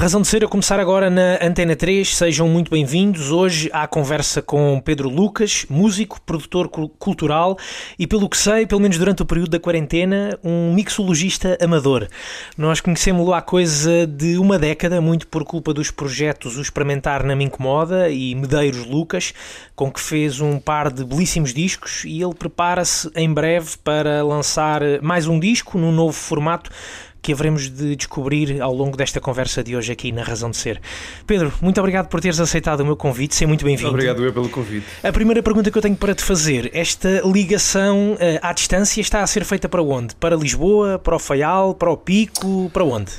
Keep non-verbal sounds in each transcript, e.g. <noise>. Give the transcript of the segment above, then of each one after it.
Razão de ser a começar agora na Antena 3. Sejam muito bem-vindos. Hoje à conversa com Pedro Lucas, músico, produtor cultural e, pelo que sei, pelo menos durante o período da quarentena, um mixologista amador. Nós conhecemos-lo há coisa de uma década, muito por culpa dos projetos O Experimentar na Me Incomoda e Medeiros Lucas, com que fez um par de belíssimos discos e ele prepara-se em breve para lançar mais um disco num novo formato que haveremos de descobrir ao longo desta conversa de hoje aqui na Razão de Ser. Pedro, muito obrigado por teres aceitado o meu convite, sei muito bem-vindo. Obrigado eu pelo convite. A primeira pergunta que eu tenho para te fazer, esta ligação uh, à distância está a ser feita para onde? Para Lisboa, para o Faial, para o Pico, para onde?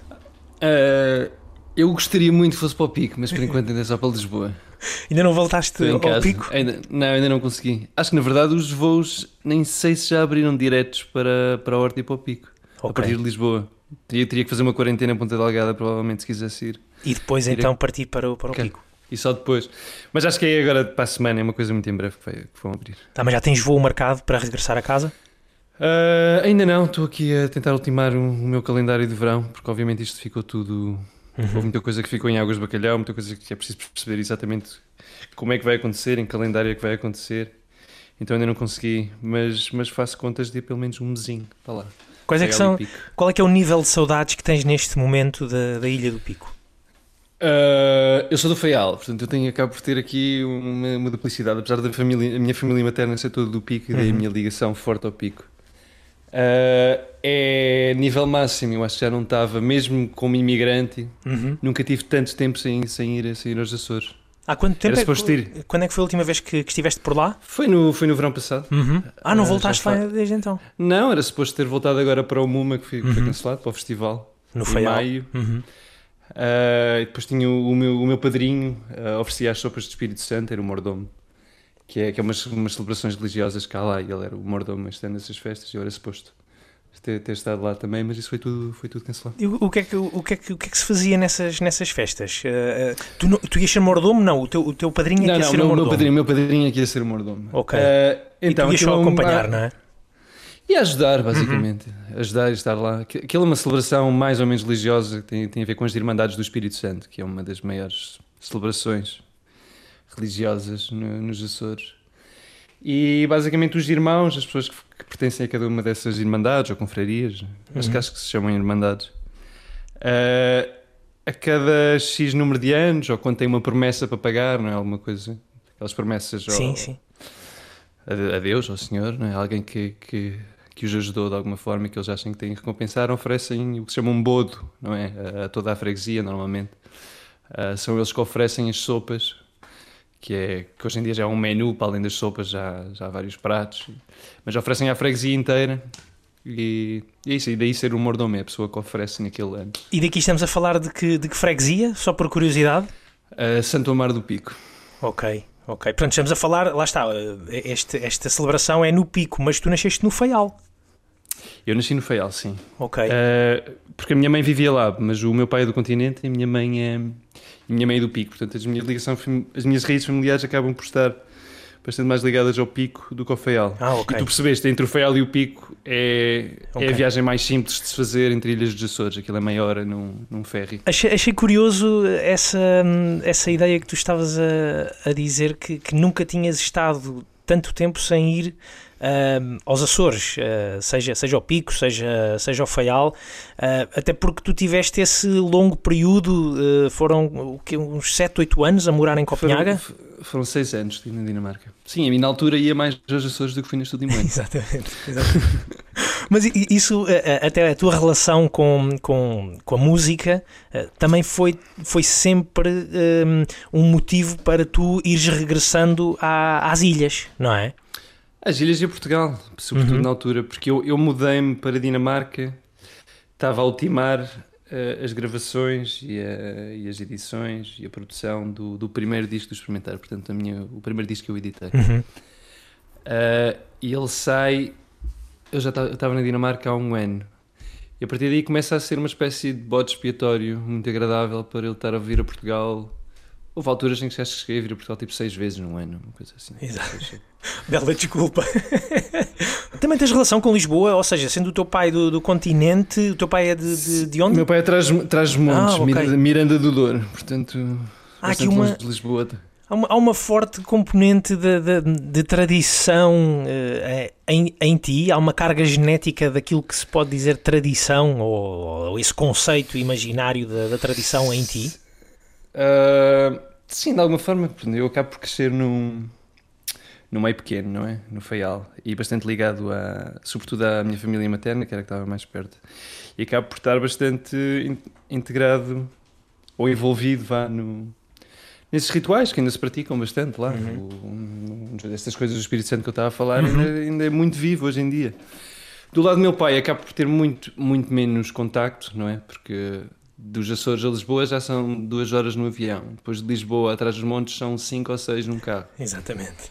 Uh, eu gostaria muito que fosse para o Pico, mas por enquanto ainda é só para Lisboa. <laughs> Ainda não voltaste ao casa. Pico? Ainda, não, ainda não consegui. Acho que na verdade os voos nem sei se já abriram diretos para, para a Horta e para o Pico, okay. a partir de Lisboa. Teria, teria que fazer uma quarentena em Ponta Delgada, provavelmente, se quisesse ir. E depois Teria... então partir para o, para o okay. pico. E só depois. Mas acho que é agora para a semana, é uma coisa muito em breve que, vai, que vão abrir. Tá, mas já tens voo marcado para regressar a casa? Uh, ainda não, estou aqui a tentar ultimar o, o, meu calendário de verão, porque obviamente isto ficou tudo. Uhum. Houve muita coisa que ficou em águas de bacalhau, muita coisa que é preciso perceber exatamente como é que vai acontecer, em calendário é que vai acontecer. Então ainda não consegui, mas, mas faço contas de pelo menos um mesinho para lá. Quais é que são, qual é que é o nível de saudades que tens neste momento da, da Ilha do Pico? Uh, eu sou do Faial, portanto eu tenho, acabo por ter aqui uma, uma duplicidade, apesar da família, a minha família materna ser toda do Pico e daí a uhum. minha ligação forte ao Pico. Uh, é nível máximo, eu acho que já não estava, mesmo como imigrante, uhum. nunca tive tanto tempo sem, sem, ir, sem ir aos Açores. Há quanto tempo é que, quando é que foi a última vez que, que estiveste por lá? Foi no, foi no verão passado. Uhum. Ah, não uh, voltaste lá desde então? Não, era suposto ter voltado agora para o MUMA, que foi, uhum. foi cancelado, para o festival. No em maio. Uhum. Uh, depois tinha o, o, meu, o meu padrinho, uh, oferecia as sopas de Espírito Santo, era o mordomo. Que é, que é umas, umas celebrações religiosas cá lá, e ele era o mordomo este ano nessas festas, e eu era suposto ter, ter estado lá também, mas isso foi tudo, foi tudo cancelado. E o, que é que, o, que é que, o que é que se fazia nessas, nessas festas? Uh, tu, tu ias ser mordomo? Não, o teu, o teu padrinho é não, que ia não, ser o mordomo. Meu padrinho, meu padrinho é que ia ser o mordomo. Ok. Uh, então, e tu ias só acompanhar, não é? E ajudar, basicamente. Uhum. Ajudar e estar lá. Aquilo é uma celebração mais ou menos religiosa que tem, tem a ver com as Irmandades do Espírito Santo, que é uma das maiores celebrações religiosas no, nos Açores. E basicamente os irmãos, as pessoas que, que, pertencem a cada uma dessas irmandades ou confrarias, uhum. acho, que, acho que se chamam irmandades, uh, a cada X número de anos, ou quando tem uma promessa para pagar, não é? Alguma coisa, aquelas promessas sim, ao, sim. A, a, Deus, ao Senhor, não é? Alguém que, que, que os ajudou de alguma forma e que eles acham que têm que recompensar, oferecem o que se chama um bodo, não é? A, a toda a freguesia, normalmente. Uh, são eles que oferecem as sopas que é que hoje em dia já é um menu, para além das sopas, já, já há vários pratos, mas oferecem à freguesia inteira. E, e é isso, e daí ser o mordomo, é a pessoa que oferece naquele ano. E daqui estamos a falar de que, de que freguesia, só por curiosidade? Uh, Santo Amaro do Pico. Ok, ok. Portanto, estamos a falar, lá está, este, esta celebração é no Pico, mas tu nasceste no Faial. Eu nasci no Faial, sim. Ok. Uh, porque a minha mãe vivia lá, mas o meu pai é do continente e a minha mãe é minha mãe é do Pico, portanto as minhas, ligação, as minhas raízes familiares acabam por estar bastante mais ligadas ao Pico do que ao Faial. Ah, okay. E tu percebeste, entre o Faial e o Pico é, okay. é a viagem mais simples de se fazer entre Ilhas dos Açores, aquilo é meia hora num, num ferry. Achei, achei curioso essa, essa ideia que tu estavas a, a dizer que, que nunca tinhas estado tanto tempo sem ir uh, aos Açores, uh, seja, seja ao Pico, seja, seja ao Faial, uh, até porque tu tiveste esse longo período, foram o que, uns 7, 8 anos a morar em Copenhaga? Foram, foram 6 anos na Dinamarca. Sim, a mim na altura ia mais aos Açores do que fui neste último ano. <laughs> exatamente. exatamente. Mas isso, até a tua relação com, com, com a música, também foi, foi sempre um, um motivo para tu ires regressando à, às ilhas, não é? As ilhas e Portugal, sobretudo uhum. na altura, porque eu, eu mudei-me para a Dinamarca, estava a ultimar uh, as gravações e, a, e, as edições e a produção do, do, primeiro disco do Experimentar, portanto, a minha, o primeiro disco que eu editei. Uhum. Uh, e ele sai. Eu já estava na Dinamarca há um ano. E a partir daí começa a ser uma espécie de bode expiatório muito agradável para ele estar a vir a Portugal Houve alturas em que acho que cheguei a vir a Portugal tipo seis vezes num ano, uma coisa assim. Exato. <laughs> Bela desculpa. <laughs> Também tens relação com Lisboa, ou seja, sendo o teu pai do, do continente, o teu pai é de, de, de onde? Meu pai é traz, traz montes, Ah, ok. Miranda, Miranda do Douro, portanto, Há bastante aqui uma- longe de Lisboa. Há uma, há uma forte componente de, de- de tradição eh, em, em ti, há uma carga genética daquilo que se pode dizer tradição, ou, ou esse conceito imaginário da, da tradição em ti. Ah, sim, de alguma forma, eu acabo por crescer num, num meio pequeno, não é? No Faial, e bastante ligado, a, sobretudo à minha família materna, que era a que estava mais perto. E acabo por estar bastante in- integrado ou envolvido, vá, no, nesses rituais que ainda se praticam bastante lá. O, estas coisas do Espírito Santo que eu estava a falar ainda, ainda é muito vivo hoje em dia. Do lado do meu pai, acabo por ter muito, muito menos contacto, não é? Porque dos Açores a Lisboa já são duas horas no avião. Depois de Lisboa atrás dos montes são cinco ou seis num carro. Exatamente.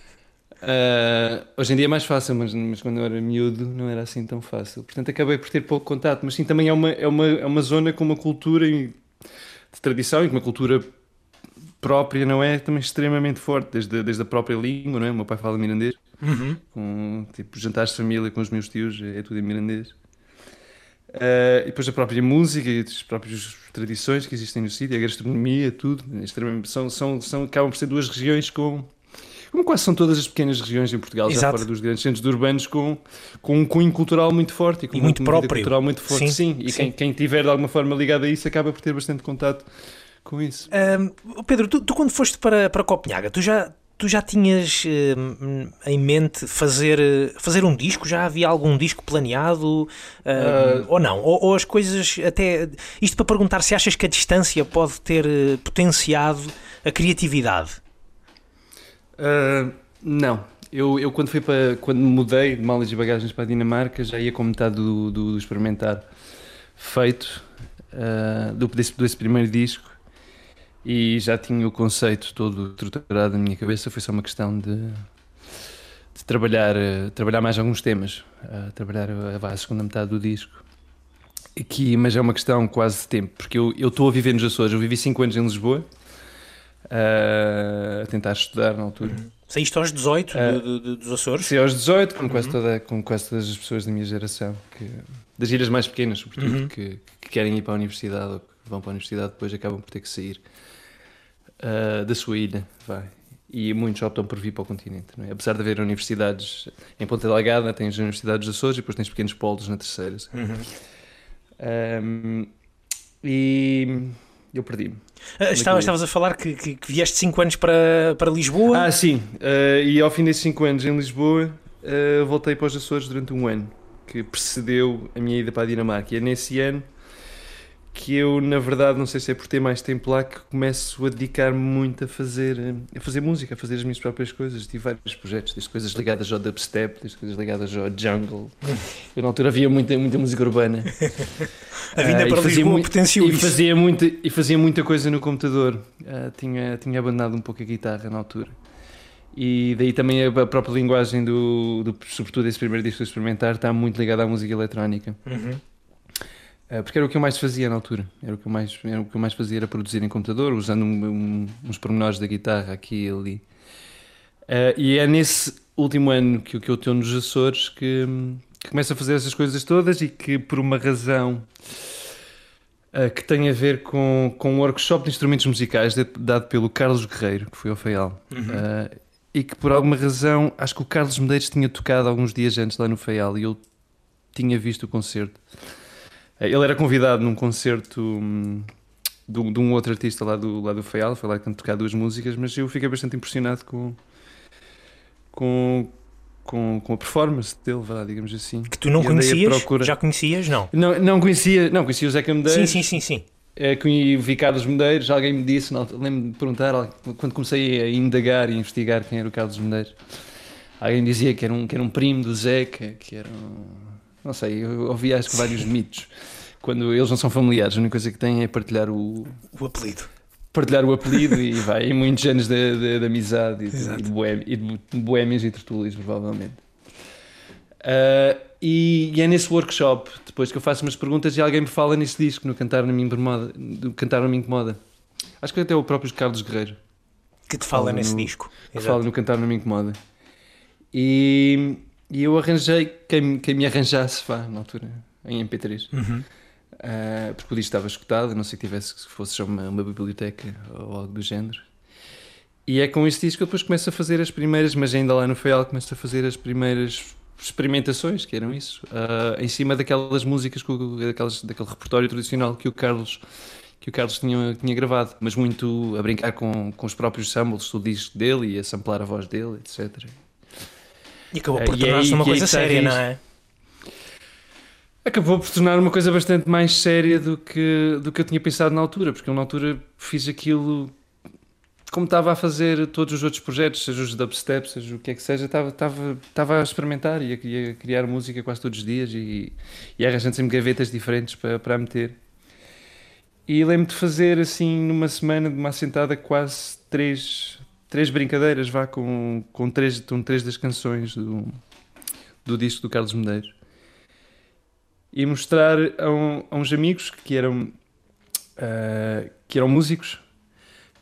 Ah, hoje em dia é mais fácil, mas, mas quando eu era miúdo não era assim tão fácil. Portanto, acabei por ter pouco contato. Mas sim, também é uma, é uma, é uma zona com uma cultura de tradição e com uma cultura própria, não é? Também extremamente forte, desde, a- desde a própria língua, não é? O meu pai fala mirandês. Uhum. Com, tipo, jantares de família com os meus tios, é, é tudo em mirandês. Ah, e depois a própria música e as próprias tradições que existem no sítio, a gastronomia, tudo. é são, são, são, acabam por ser duas regiões com. Como quase são todas as pequenas regiões em Portugal, já Exato. fora dos grandes centros urbanos, com, com um cunho cultural muito forte e, com E uma muito vida próprio. cultural muito forte. Sim, Sim, e sim. Quem, quem tiver de alguma forma ligado a isso acaba por ter bastante contato com isso. Ahm, Pedro, tu, tu quando foste para, para Copenhaga, tu já, tu já tinhas em mente fazer, fazer um disco? Já havia algum disco planeado? Ah. ou não? Ou, ou as coisas até. Isto para perguntar se achas que a distância pode ter eh, potenciado a criatividade. Ah, não. Eu, eu quando fui para quando mudei de malas e bagagens para a Dinamarca já ia com metade do, do, do experimentar feito ah, do, desse, desse primeiro disco e já tinha o conceito todo estruturado na minha cabeça. Foi só uma questão de, de trabalhar, ah, trabalhar mais alguns temas, ah, trabalhar a, a segunda metade do disco. Aqui, mas é uma questão quase de tempo, porque eu estou a viver nos Açores. Eu vivi 5 anos em Lisboa, ah, a tentar estudar na altura. Saíste aos 18 Ah. de- de- de- dos Açores? Sim, aos 18, como, quase toda, como quase todas as pessoas da minha geração, que, das ilhas mais pequenas, sobretudo, Uhum. que, que querem ir para a universidade ou que vão para a universidade, depois acabam por ter que sair ah, da sua ilha. Vai. E muitos optam por vir para o continente. Não é? Apesar de haver universidades em Ponta Delgada, tens universidades dos Açores e depois tens pequenos polos na terceira. Uhum. Ahm, e eu perdi-me. Ah, estava- estavas a falar que, que, que vieste 5 anos para, para Lisboa. Ah, sim. Uh, e ao fim desses 5 anos em Lisboa, uh, voltei para os Açores durante um ano, que precedeu a minha ida para a Dinamarca. E é nesse ano que eu, na verdade, não sei se é por ter mais tempo lá, que começo a dedicar-me muito a fazer, uh, a fazer música, a fazer as minhas próprias coisas. Tive vários projetos, desde coisas ligadas ao dubstep, desde coisas ligadas ao jungle. <laughs> Eu, na altura, havia muita, muita música urbana. <laughs> a vinda e para Lisboa mui- potenciou e fazia muita e fazia muita coisa no computador Ah, tinha tinha abandonado um pouco a guitarra na altura e daí também a, a própria linguagem do, do sobretudo esse primeiro disco de experimentar está muito ligada à música eletrónica Uhum. Ah, porque era o que eu mais fazia na altura era o que eu mais era o que eu mais fazia era produzir em computador usando um- um- uns pormenores da guitarra aqui e ali Ah, e é nesse último ano que, eu- que eu estou nos Açores que, que começo a fazer essas coisas todas e que por uma razão ah, que tem a ver com, com um workshop de instrumentos musicais de- dado pelo Carlos Guerreiro, que foi ao Faial. Ah, e que por alguma razão, acho que o Carlos Medeiros tinha tocado alguns dias antes lá no Faial e eu tinha visto o concerto. Ah, ele era convidado num concerto hum, de, um- de um outro artista lá do, lá do Faial, foi lá que tocar duas músicas, mas eu fiquei bastante impressionado com, com, com, com a performance dele, vá, digamos assim. Que tu não conhecias? procura- Já conhecias? Não. Não, não conhecia, não conhecia o Zeca Medeiros. Sim, sim, sim, sim. É, o Carlos Medeiros, alguém me disse, lembro-me de perguntar, quando comecei a indagar e investigar quem era o Carlos Medeiros, alguém dizia que era um, que era um primo do Zeca, que era um, não sei, eu ouvi acho que vários mitos, quando eles não são familiares, a única coisa que têm é partilhar o, O apelido. partilhar o apelido e vai, e muitos anos de, de- de amizade e de, e de, boémias e tertúlias, provavelmente. Ah, e, e é nesse workshop, depois que eu faço umas perguntas e alguém me fala nesse disco, no Cantar Não Me Incomoda. Cantar Não Me Incomoda. Acho que até o próprio Carlos Guerreiro Que te fala Fala nesse no- disco. que Exato. fala no Cantar Não Me Incomoda. E, e eu arranjei quem, quem me arranjasse, vá, na altura, em MP3. Uhum. Uh, porque o disco estava escutado, a não sei que tivesse que fosse já uma, uma biblioteca ou algo do género. E é com esse disco que eu depois começo a fazer as primeiras, mas ainda lá no Feial começo a fazer as primeiras experimentações, que eram isso, uh, em cima daquelas músicas, daquelas, daquele repertório tradicional que o Carlos que o Carlos tinha, tinha gravado, mas muito a brincar com, com os próprios samples do disco dele e a samplar a voz dele, etc. E acabou por uh, tornar-se uma coisa séria, não é? Acabou por tornar uma coisa bastante mais séria do que, do que eu tinha pensado na altura, porque eu na altura fiz aquilo como estava a fazer todos os outros projetos, seja os dubstep, seja o que é que seja, estava, estava, estava a experimentar e a, a criar música quase todos os dias e, e arranjando sempre gavetas diferentes para, para meter. E lembro de fazer assim numa semana de uma assentada quase três, três brincadeiras, vá com, com, três, com três das canções do, do disco do Carlos Medeiros. E mostrar a, um, a uns amigos que eram, uh, que eram músicos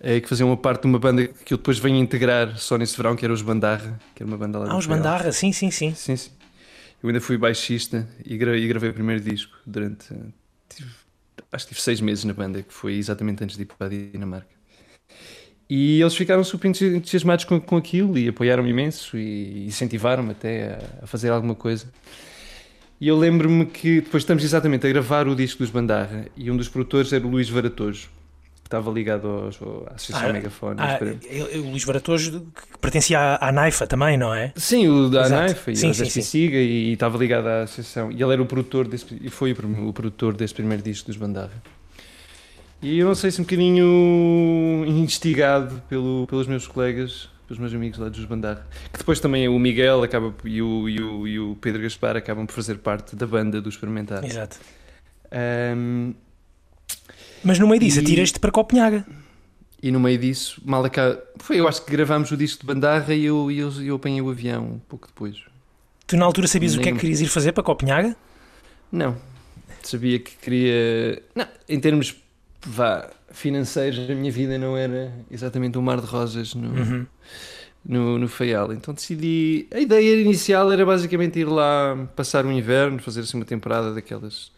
é, que faziam uma parte de uma banda que eu depois venho integrar só nesse verão, que era os Bandarra, que era uma banda lá Ah, os Bandarra, sim, sim, sim. Sim, sim. Eu ainda fui baixista e gravei, e gravei o primeiro disco durante. Tive, acho que tive seis meses na banda, que foi exatamente antes de ir para a Dinamarca. E eles ficaram super entusiasmados com, com aquilo e apoiaram-me imenso e incentivaram-me até a, a, fazer alguma coisa. E eu lembro-me que depois estamos exatamente a gravar o disco dos Bandarra e um dos produtores era o Luís Varatojo estava ligado aos, à Associação ah, Megafone. Ah, o Luís Varatojo, que pertencia à, à Naifa também, não é? Sim, o da Naifa e sim, sim, sim. Siga e, e, estava ligado à Associação. E ele era o produtor desse, e foi o, o produtor desse primeiro disco dos Bandarra. E eu não sei se um bocadinho instigado pelo, pelos meus colegas, pelos meus amigos lá dos Bandarra, que depois também o Miguel acaba, e, o, e, o, e o Pedro Gaspar acabam por fazer parte da banda do Experimentar. Exato. Um, mas no meio disso, e... atiras-te para Copenhaga. E no meio disso, mal. Foi, eu acho que gravámos o disco de Bandarra e eu, eu, eu apanhei o avião um pouco depois. Tu na altura sabias Nem... o que é que querias ir fazer para Copenhaga? Não. Sabia que queria... Não, em termos vá, financeiros, a minha vida não era exatamente um mar de rosas no, uhum. no, no Faial. Então decidi... A ideia inicial era basicamente ir lá passar o inverno, fazer assim uma temporada daquelas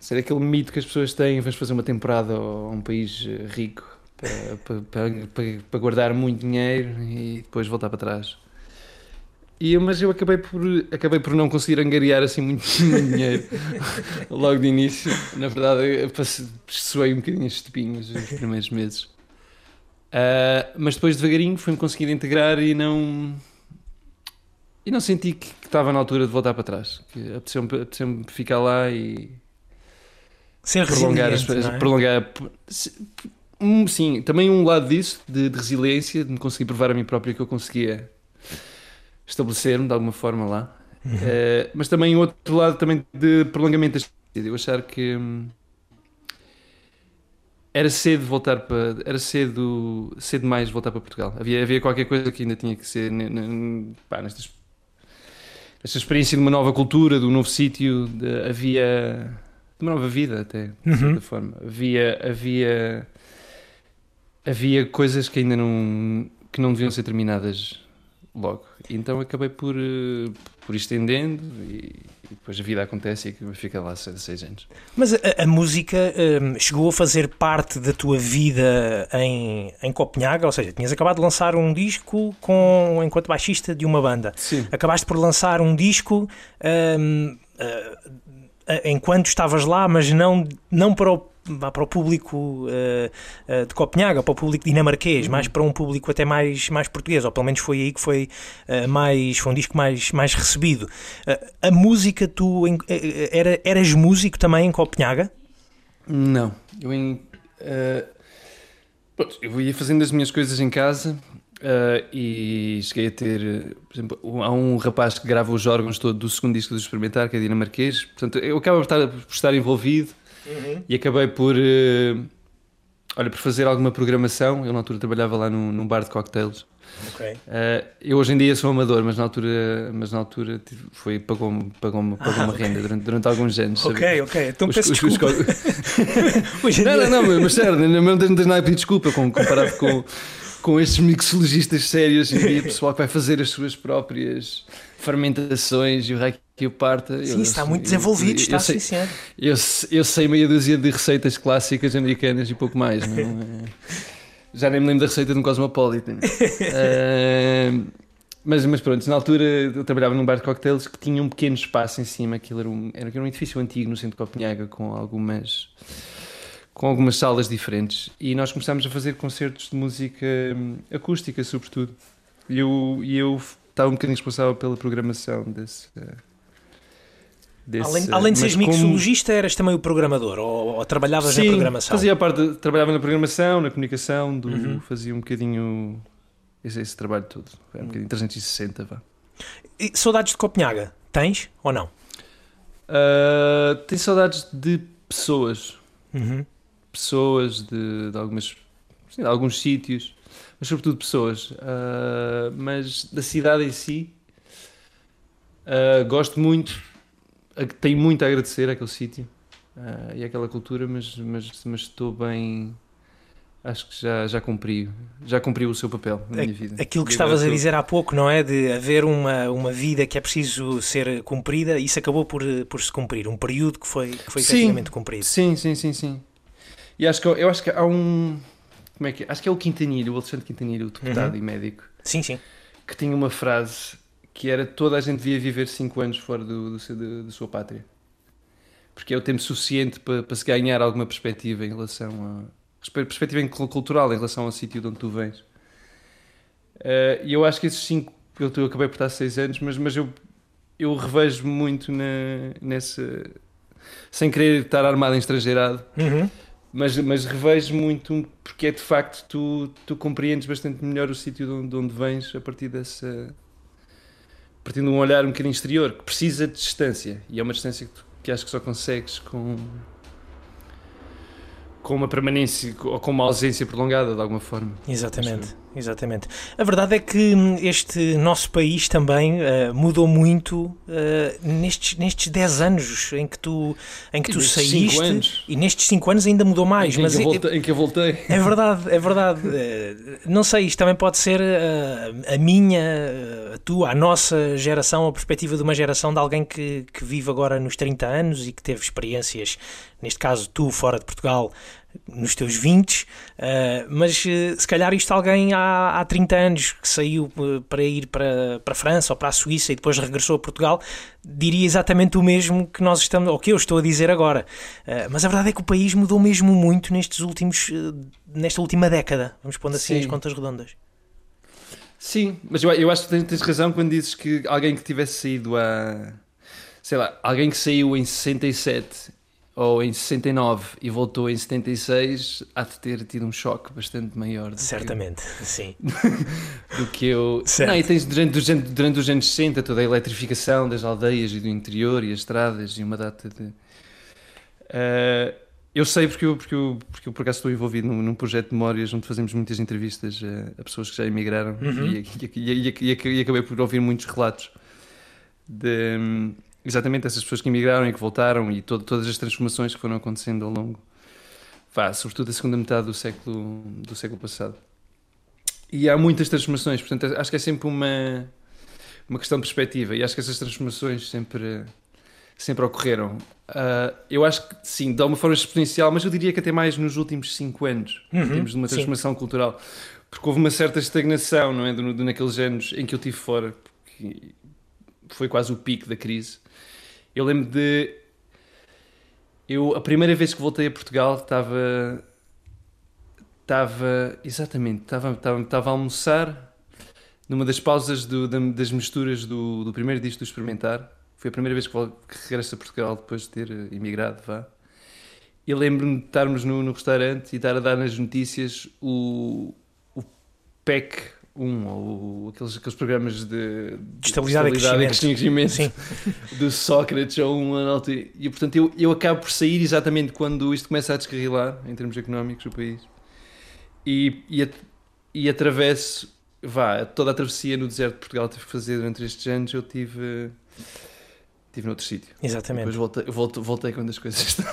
ser aquele mito que as pessoas têm, vamos fazer uma temporada a um país rico para, para, para, para, guardar muito dinheiro e depois voltar para trás. E, mas eu acabei por, acabei por não conseguir angariar assim muito <laughs> dinheiro logo de início. Na verdade, suei um bocadinho estepinhas nos primeiros meses. Uh, mas depois devagarinho fui-me conseguindo integrar e não e não senti que, que, estava na altura de voltar para trás. Apeteceu-me apeteceu ficar lá e Ser prolongar as é? prolongar sim, também um lado disso de, de, resiliência, de me conseguir provar a mim próprio que eu conseguia estabelecer-me de alguma forma lá. Uhum. Uh, mas também outro lado também de prolongamento da eu achar que hum, era cedo voltar para era cedo cedo mais voltar para Portugal havia havia qualquer coisa que ainda tinha que ser pá, nestas esta experiência de uma nova cultura de um novo sítio havia de uma nova vida até, de certa uhum. forma. Havia, havia, havia coisas que ainda não, que não deviam ser terminadas logo. Então acabei por, eh, por estendendo e, e depois a vida acontece e fica lá seis, seis anos. Mas a, a música um, chegou a fazer parte da tua vida em, em Copenhaga? Ou seja, tinhas acabado de lançar um disco com, enquanto baixista de uma banda. Sim. Acabaste por lançar um disco um, uh, enquanto estavas lá, mas não, não para o para o público uh, de Copenhaga, para o público dinamarquês, uhum. mais para um público até mais, mais português, ou pelo menos foi aí que foi uh, mais foi um disco mais, mais recebido. a música, tu era, eras músico também em Copenhaga? Não, eu em, pronto, eu ia fazendo as minhas coisas em casa Uh, e cheguei a ter, por exemplo, há um rapaz que grava os órgãos todo do segundo disco do Experimentar, que é dinamarquês. Portanto, eu acabo por estar, por estar envolvido uhum. e acabei por, uh, olha, por fazer alguma programação. Eu na altura trabalhava lá num, num bar de cocktails. Okay. Uh, eu hoje em dia sou amador, mas na altura, mas na altura foi, pagou-me pagou pagou ah, uma okay. renda durante, durante alguns anos. Ok, sabe? ok, então os, peço os, desculpa. Os... <laughs> não, não, não, mas sério, não, não tens nada a pedir desculpa comparado com <laughs> com estes mixologistas sérios e pessoal que vai fazer as suas próprias fermentações e o rei que o parta. Sim, eu, está muito desenvolvido, eu, está eu sei, sim, eu, eu sei meia dúzia de receitas clássicas americanas e pouco mais. Não é? <laughs> Já nem me lembro da receita de um Cosmopolitan. uh, mas, mas pronto, na altura eu trabalhava num bar de cocktails que tinha um pequeno espaço em cima. Aquilo era um, era um edifício antigo no centro de Copenhaga com algumas, com algumas salas diferentes. E nós começámos a fazer concertos de música hum, acústica, sobretudo. E eu, eu estava um bocadinho responsável pela programação desse. Desse, além, além de seres mixologista, como... eras também o programador? Ou, ou trabalhavas Sim, na programação? fazia parte, trabalhava na programação, na comunicação, do, uhum. fazia um bocadinho esse, esse trabalho todo. Era um bocadinho 360, vá. E saudades de Copenhaga? Tens ou não? Uh, tenho saudades de pessoas. Uhum. Pessoas, de, de algumas, sim, de alguns sítios, mas sobretudo pessoas. Uh, mas da cidade em si, uh, gosto muito, tenho muito a agradecer àquele sítio e àquela cultura, mas, mas, mas estou bem acho que já, já cumpriu, já cumpriu o seu papel na minha vida. Aquilo que estavas a dizer há pouco, não é? De haver uma, uma vida que é preciso ser cumprida, isso acabou por, por se cumprir, um período que foi, que foi sim, efetivamente cumprido. Sim, sim, sim, sim. E acho que, eu acho que há um. Como é que é? Acho que é o Quintanilho, o Alexandre Quintanilho, o deputado uhum. e médico. Sim, sim. Que tinha uma frase que era toda a gente devia viver 5 anos fora do, do, da sua pátria. Porque é o tempo suficiente para, para se ganhar alguma perspectiva em relação a perspectiva cultural em relação ao sítio de onde tu vens. Uh, e eu acho que esses cinco, eu, eu acabei por estar seis anos, mas, mas eu, eu revejo muito na, nessa. sem querer estar armado em estrangeirado, uhum. Mas, mas revejo muito porque é de facto tu, tu compreendes bastante melhor o sítio de onde, de onde vens a partir dessa. a partir de um olhar um bocadinho exterior, que precisa de distância, e é uma distância que, tu, que acho que só consegues com com uma permanência ou com uma ausência prolongada de alguma forma. Exatamente, exatamente. A verdade é que este nosso país também uh, mudou muito uh, nestes, nestes 10 anos em que tu, em que tu saíste e nestes 5 anos ainda mudou mais. Em, mas que, eu voltei, em que eu voltei. É verdade, é verdade. Uh, <laughs> não sei, isto também pode ser a minha, a tua, a nossa geração, a perspectiva de uma geração de alguém que, que vive agora nos 30 anos e que teve experiências, neste caso tu fora de Portugal, nos teus 20, uh, eh, mas uh, se calhar isto alguém há, há 30 anos que saiu uh, para ir para, para a França ou para a Suíça e depois regressou a Portugal, diria exatamente o mesmo que nós estamos, ou que eu estou a dizer agora. mas a verdade é que o país mudou mesmo muito nestes últimos, nesta última década, vamos pondo assim Sim. as contas redondas. Sim, mas eu, eu acho que tens, tens razão quando dizes que alguém que tivesse saído a. Sei lá, alguém que saiu em 67 ou em 69 e voltou em 76, há de ter tido um choque bastante maior. Certamente, eu, sim. do que eu. <laughs> <laughs> Certo. Não, e tens durante, durante, durante os anos 60 toda a eletrificação das aldeias e do interior e as estradas e uma data de. Uh, eu sei porque eu, porque, eu, porque eu por acaso estou envolvido num, num projeto de memórias onde fazemos muitas entrevistas a, a pessoas que já emigraram uhum. e, e, e, e, acabei por ouvir muitos relatos de exatamente essas pessoas que emigraram e que voltaram e to todas as transformações que foram acontecendo ao longo, vá, sobretudo da segunda metade do século, do século passado. E há muitas transformações, portanto acho que é sempre uma, uma questão de perspectiva e acho que essas transformações sempre, sempre ocorreram. Uh, eu acho que sim, de alguma forma exponencial, mas eu diria que até mais nos últimos 5 anos, uhum, em termos de uma transformação sim. cultural. Porque houve uma certa estagnação, não é? Naqueles anos em que eu estive fora, porque foi quase o pico da crise. Eu lembro de. Eu, a primeira vez que voltei a Portugal, estava. Estava. Exatamente, estava, estava, estava a almoçar numa das pausas do, das misturas do, do primeiro disco do Experimentar. Foi a primeira vez que, que regresso a Portugal depois de ter emigrado, vá. E lembro-me de estarmos no, no, restaurante e estar a dar nas notícias o, o PEC um, ou aqueles, aqueles programas de, de estabilidade, de estabilidade e crescimento, Sim. <laughs> do Sócrates ou uma altura. E portanto eu, eu acabo por sair exatamente quando isto começa a descarrilar em termos económicos do país e, e, e atravesso, vá, toda a travessia no deserto de Portugal tive que fazer durante estes anos. Eu tive Estive noutro sítio. Exatamente. Depois voltei, voltei, voltei quando as coisas <laughs> estão.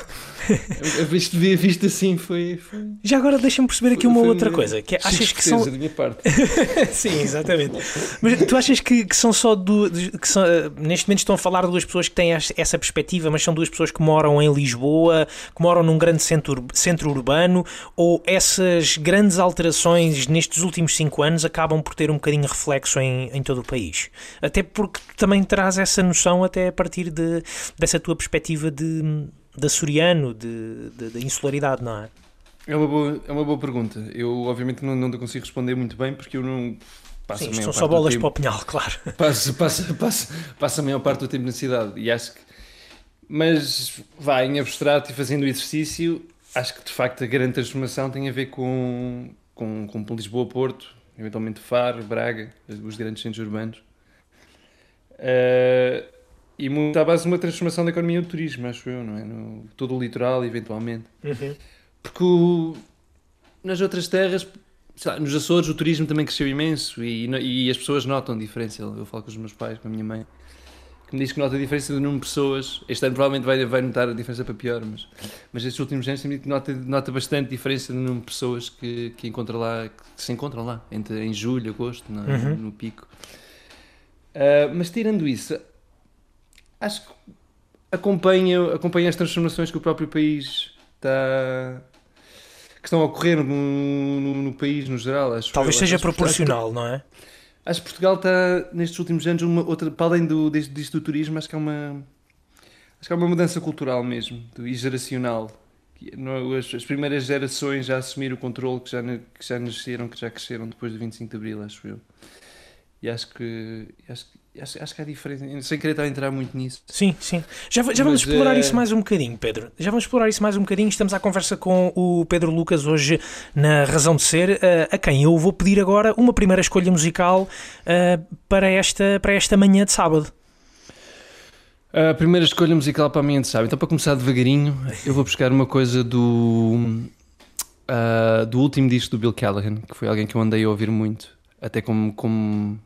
<laughs> visto, visto assim foi. foi... Já agora deixa-me perceber aqui Foi- uma foi outra coisa. Que é, achas que são. Da minha parte. <laughs> Sim, exatamente. Mas tu achas que, que são só duas. Que são, eh, neste momento estão a falar de duas pessoas que têm es- essa perspectiva, mas são duas pessoas que moram em Lisboa, que moram num grande centro, centro urbano, ou essas grandes alterações nestes últimos cinco anos acabam por ter um bocadinho reflexo em, em todo o país? Até porque também traz essa noção até a partir de, dessa tua perspectiva de, de açoriano, de, de, de insularidade, não é? É uma boa, é uma boa pergunta. Eu, obviamente, não, não consigo responder muito bem porque eu não. Passo Sim, são só bolas tempo- para o pinhal, <laughs> claro. Passo, passo, passo, passo a maior parte do tempo na cidade e acho que. Mas, vá, em abstrato e fazendo o exercício, acho que de facto a grande transformação tem a ver com, com, com Lisboa, Porto, eventualmente Faro, Braga, os grandes centros urbanos. Eh, e muito à base de uma transformação da economia do turismo, acho eu, não é? No, todo o litoral, eventualmente. Uhum. Porque o- nas outras terras, lá, nos Açores, o turismo também cresceu imenso e, e as pessoas notam diferença. Eu falo com os meus pais, com a minha mãe, que me diz que nota a diferença do número de pessoas. Este ano provavelmente vai, vai notar a diferença para pior, mas, mas estes últimos anos tem dito que nota, nota bastante diferença no número de pessoas que, que encontra lá, que se encontram lá, entre, em julho, agosto, no, Uhum. no pico. Ah, mas tirando isso, acho que acompanha, acompanha as transformações que o próprio país está. que estão a ocorrer no, no, no país no geral. Acho Talvez eu. seja Acho proporcional, não é? Acho que Portugal está, nestes últimos anos, uma outra, para além do, deste, disto do turismo, acho que há uma. Acho que há uma mudança cultural mesmo do- e geracional. Que não- As, as primeiras gerações já assumiram o controle que já, que já nasceram, que já cresceram depois do 25 de Abril, acho eu. E acho que. Acho, que- acho, acho que há diferença. Sem querer estar a entrar muito nisso. Sim, sim. Já, já vamos Mas, explorar eh, isso mais um bocadinho, Pedro. Já vamos explorar isso mais um bocadinho. Estamos à conversa com o Pedro Lucas hoje na Razão de Ser, eh, a quem eu vou pedir agora uma primeira escolha musical eh, para, esta, para esta manhã de sábado. A primeira escolha musical para a minha sabe. Então, para começar devagarinho, eu vou buscar uma coisa do, ah, do último disco do Bill Callahan, que foi alguém que eu andei a ouvir muito, até como, como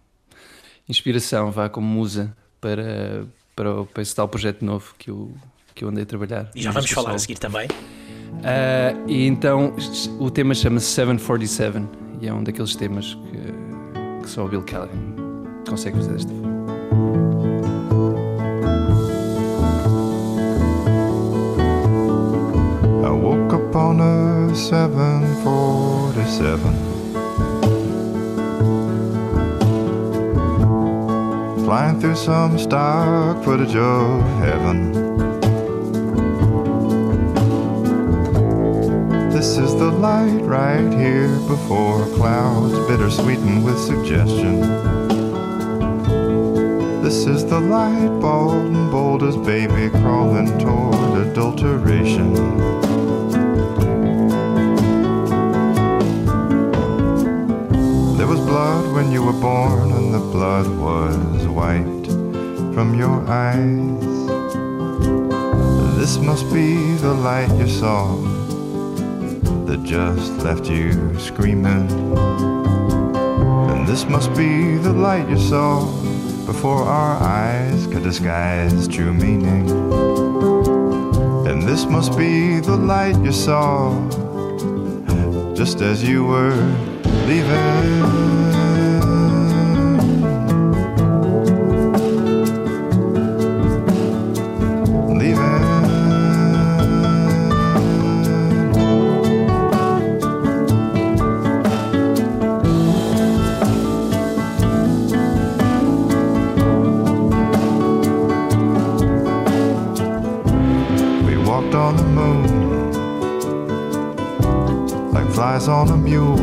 inspiração, vá, como musa para, para, para esse tal projeto novo que eu, que eu andei a trabalhar. E já vamos falar a seguir também. Ah, e então, o tema chama-se 747 e é um daqueles temas que, que só o Bill Callahan consegue fazer desta forma. I woke up on a 747. Flying through some stock footage of heaven. This is the light right here before clouds, bittersweetened with suggestion. This is the light, bald and bold as baby crawling toward adulteration. There was blood when you were born, and the blood was wiped from your eyes. This must be the light you saw that just left you screaming. And this must be the light you saw before our eyes could disguise true meaning. And this must be the light you saw just as you were leaving. Leaving. On a mule.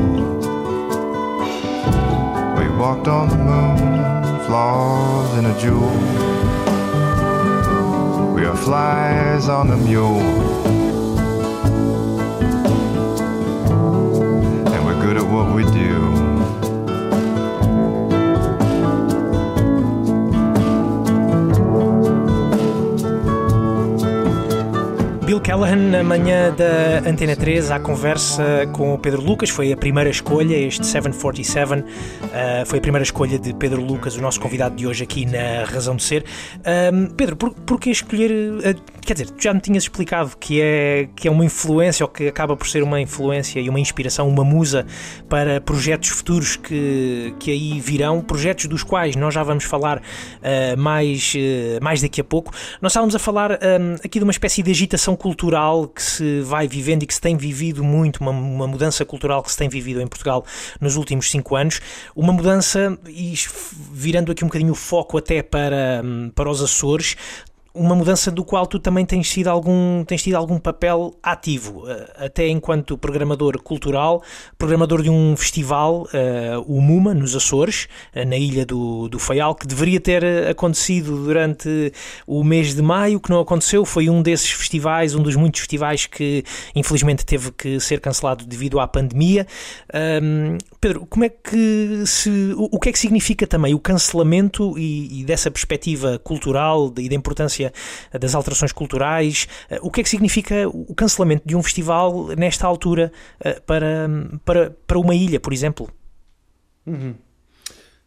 We walked on the moon, flaws in a jewel. We are flies on a mule. And we're good at what we do. Bill Callahan, na manhã da Antena 3, à conversa com o Pedro Lucas, foi a primeira escolha, este 747, uh, foi a primeira escolha de Pedro Lucas, o nosso convidado de hoje aqui na Razão de Ser. Uh, Pedro, por, que escolher, quer dizer, tu já me tinhas explicado que é, que é uma influência, ou que acaba por ser uma influência e uma inspiração, uma musa para projetos futuros que, que aí virão, projetos dos quais nós já vamos falar uh, mais, mais daqui a pouco. Nós estávamos a falar um, aqui de uma espécie de agitação cultural que se vai vivendo e que se tem vivido muito, uma, uma, mudança cultural que se tem vivido em Portugal nos últimos cinco anos, uma mudança, e virando aqui um bocadinho o foco até para, hum, para os Açores, uma mudança do qual tu também tens tido algum, tens tido algum papel ativo, eh, até enquanto programador cultural, programador de um festival, uh, o MUMA, nos Açores, uh, na ilha do, do Faial, que deveria ter acontecido durante o mês de maio, que não aconteceu, foi um desses festivais, um dos muitos festivais que infelizmente teve que ser cancelado devido à pandemia. Pedro, como é que se, o, o, que é que significa também o cancelamento e, e dessa perspectiva cultural e da importância das alterações culturais. Eh, o que é que significa o cancelamento de um festival nesta altura eh, para, para, para uma ilha, por exemplo? Uhum.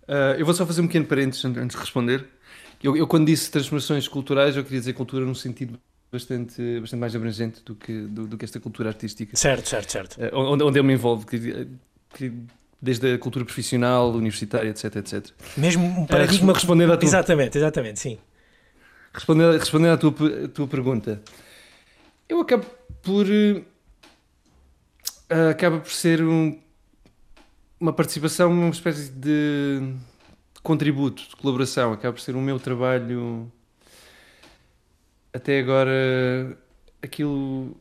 Uh, eu vou só fazer um pequeno parênteses antes de responder. Eu, eu, quando disse transformações culturais, eu queria dizer cultura num sentido bastante, bastante mais abrangente do que, do, do que esta cultura artística. Certo, certo, certo. Uh, onde, onde eu me envolvo. Que, que, desde a cultura profissional, universitária, etc, etc. Mesmo um paradigma... Uh, respondendo à tua... Exatamente, exatamente, sim. Respondendo, respondendo à tua, tua pergunta, eu acabo por. Uh, acaba por ser um, uma participação, uma espécie de contributo, de colaboração. Acaba por ser o meu trabalho. Até agora, aquilo.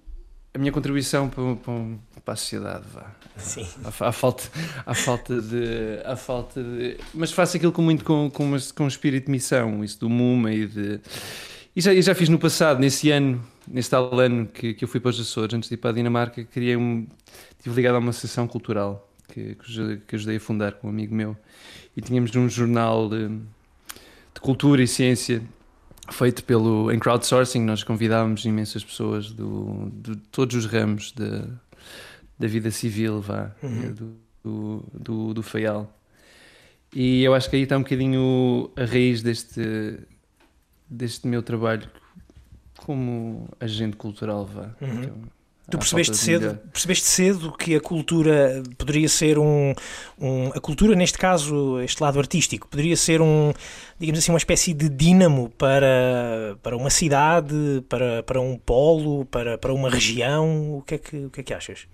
A minha contribuição para, para, para a sociedade, vá. Sim. Há, falta, há falta de. Há falta de. Mas faço aquilo com muito com, com, com um espírito de missão, isso do MUMA e de. E já, já fiz no passado, nesse ano, nesse tal ano que, que eu fui para os Açores, antes de ir para a Dinamarca, criei um. Estive ligado a uma associação cultural que, que ajudei a fundar com um amigo meu. E tínhamos um jornal de, de cultura e ciência feito pelo em crowdsourcing nós convidávamos imensas pessoas do, de todos os ramos de, da vida civil, vá, uhum. do, do, do, do Faial. E eu acho que aí está um bocadinho a raiz deste, deste meu trabalho como agente cultural, vá. Uhum. Então, tu percebeste cedo, percebeste cedo que a cultura poderia ser um, um, a cultura neste caso este lado artístico poderia ser um digamos assim uma espécie de dínamo para para uma cidade para para um polo para para uma região o que é que o que é que achas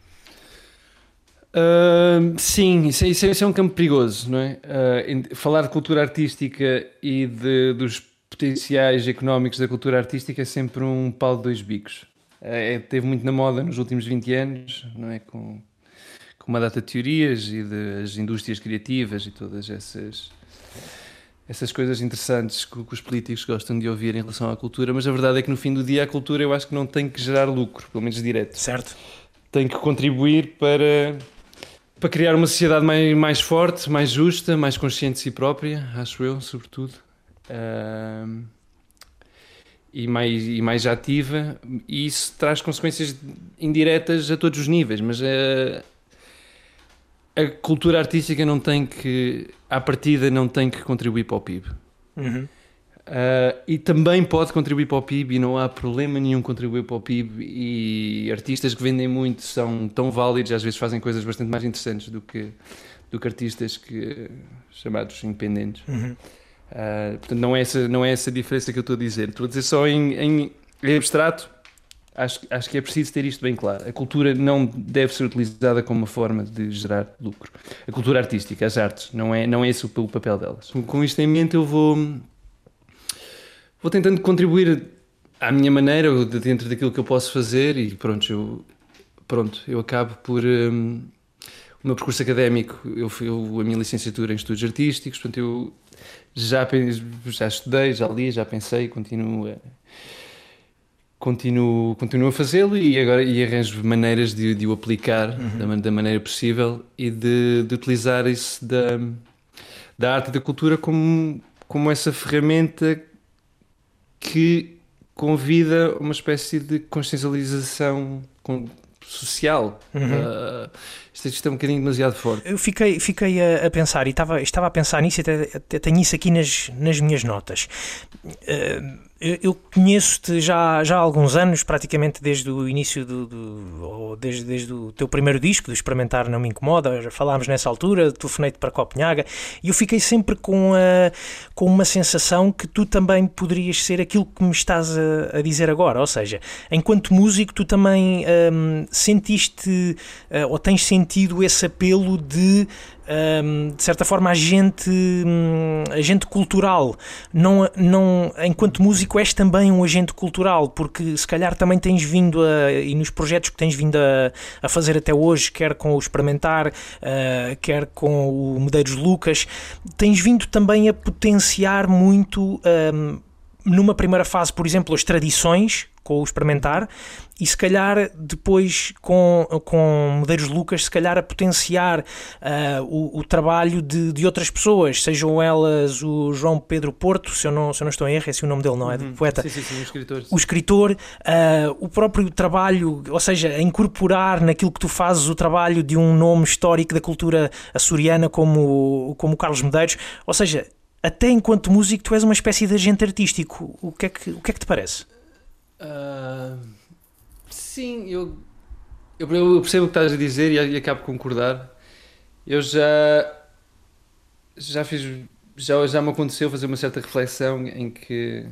Uh, sim, isso é, isso, é, isso é, um campo perigoso, não é? Uh, falar de cultura artística e de, dos potenciais económicos da cultura artística é sempre um pau de dois bicos. Uh, teve muito na moda nos últimos 20 anos, não é? Com, com uma data de teorias e das indústrias criativas e todas essas essas coisas interessantes que, que, os políticos gostam de ouvir em relação à cultura, mas a verdade é que no fim do dia a cultura eu acho que não tem que gerar lucro, pelo menos direto. Certo. Tem que contribuir para para criar uma sociedade mais, mais forte, mais justa, mais consciente de si própria, acho eu, sobretudo. E, mais, e mais ativa, e isso traz consequências indiretas a todos os níveis, mas a, a cultura artística não tem que, à partida, não tem que contribuir para o PIB. Uhum. Uh, e também pode contribuir para o PIB e não há problema nenhum contribuir para o PIB e artistas que vendem muito são tão válidos às vezes fazem coisas bastante mais interessantes do que do que artistas que chamados independentes uhum. Uh, portanto não é essa não é essa diferença que eu estou a dizer. Estou a dizer só em, em, em abstrato acho, acho que é preciso ter isto bem claro. A cultura não deve ser utilizada como uma forma de gerar lucro. A cultura artística as artes não é não é esse o papel delas. Com isto em mente eu vou vou tentando contribuir à minha maneira, dentro daquilo que eu posso fazer e pronto, eu, pronto, eu acabo por... Um, o meu percurso académico, eu, eu a minha licenciatura em estudos artísticos, portanto eu já, já estudei, já li, já pensei, continuo a, continuo, continuo a fazê-lo e agora e arranjo maneiras de, de o aplicar uhum. da, da, maneira possível e de, de utilizar isso da, da arte e da cultura como, como essa ferramenta que convida uma espécie de consciencialização social. Uh, isto, isto é um bocadinho demasiado forte. Eu fiquei, fiquei a, a pensar e estava, estava a pensar nisso até, até tenho isso aqui nas, nas minhas notas. Eh, eu, conheço-te já, já há alguns anos, praticamente desde o início do, do- ou desde, desde o teu primeiro disco, do Experimentar Não Me Incomoda, já falámos nessa altura, telefonei-te para Copenhaga e eu fiquei sempre com, a, com uma sensação que tu também poderias ser aquilo que me estás a, a dizer agora, ou seja, enquanto músico tu também hum, sentiste eh, ou tens sentido esse apelo de hum, de certa forma agente hum, agente cultural. Não, não, enquanto músico és também um agente cultural porque se calhar também tens vindo a, e nos projetos que tens vindo a, a fazer até hoje quer com o Experimentar eh, quer com o Medeiros Lucas tens vindo também a potenciar muito hum, numa primeira fase, por exemplo, as tradições com o experimentar e se calhar depois com, com Medeiros Lucas, se calhar a potenciar ah, o, o trabalho de, de outras pessoas, sejam elas o João Pedro Porto, se eu não, se eu não estou em erro, esse é o nome dele, não é? Do poeta. Sim, sim, sim, um escritor. O escritor, ah, o próprio trabalho, ou seja, a incorporar naquilo que tu fazes o trabalho de um nome histórico da cultura açoriana como, como o Carlos Medeiros, ou seja, até enquanto músico tu és uma espécie de agente artístico. O que é que, o que, é que te parece? Ah, sim, eu, eu, eu percebo o que estás a dizer e, e acabo de concordar. Eu já já fiz já, já me aconteceu fazer uma certa reflexão em que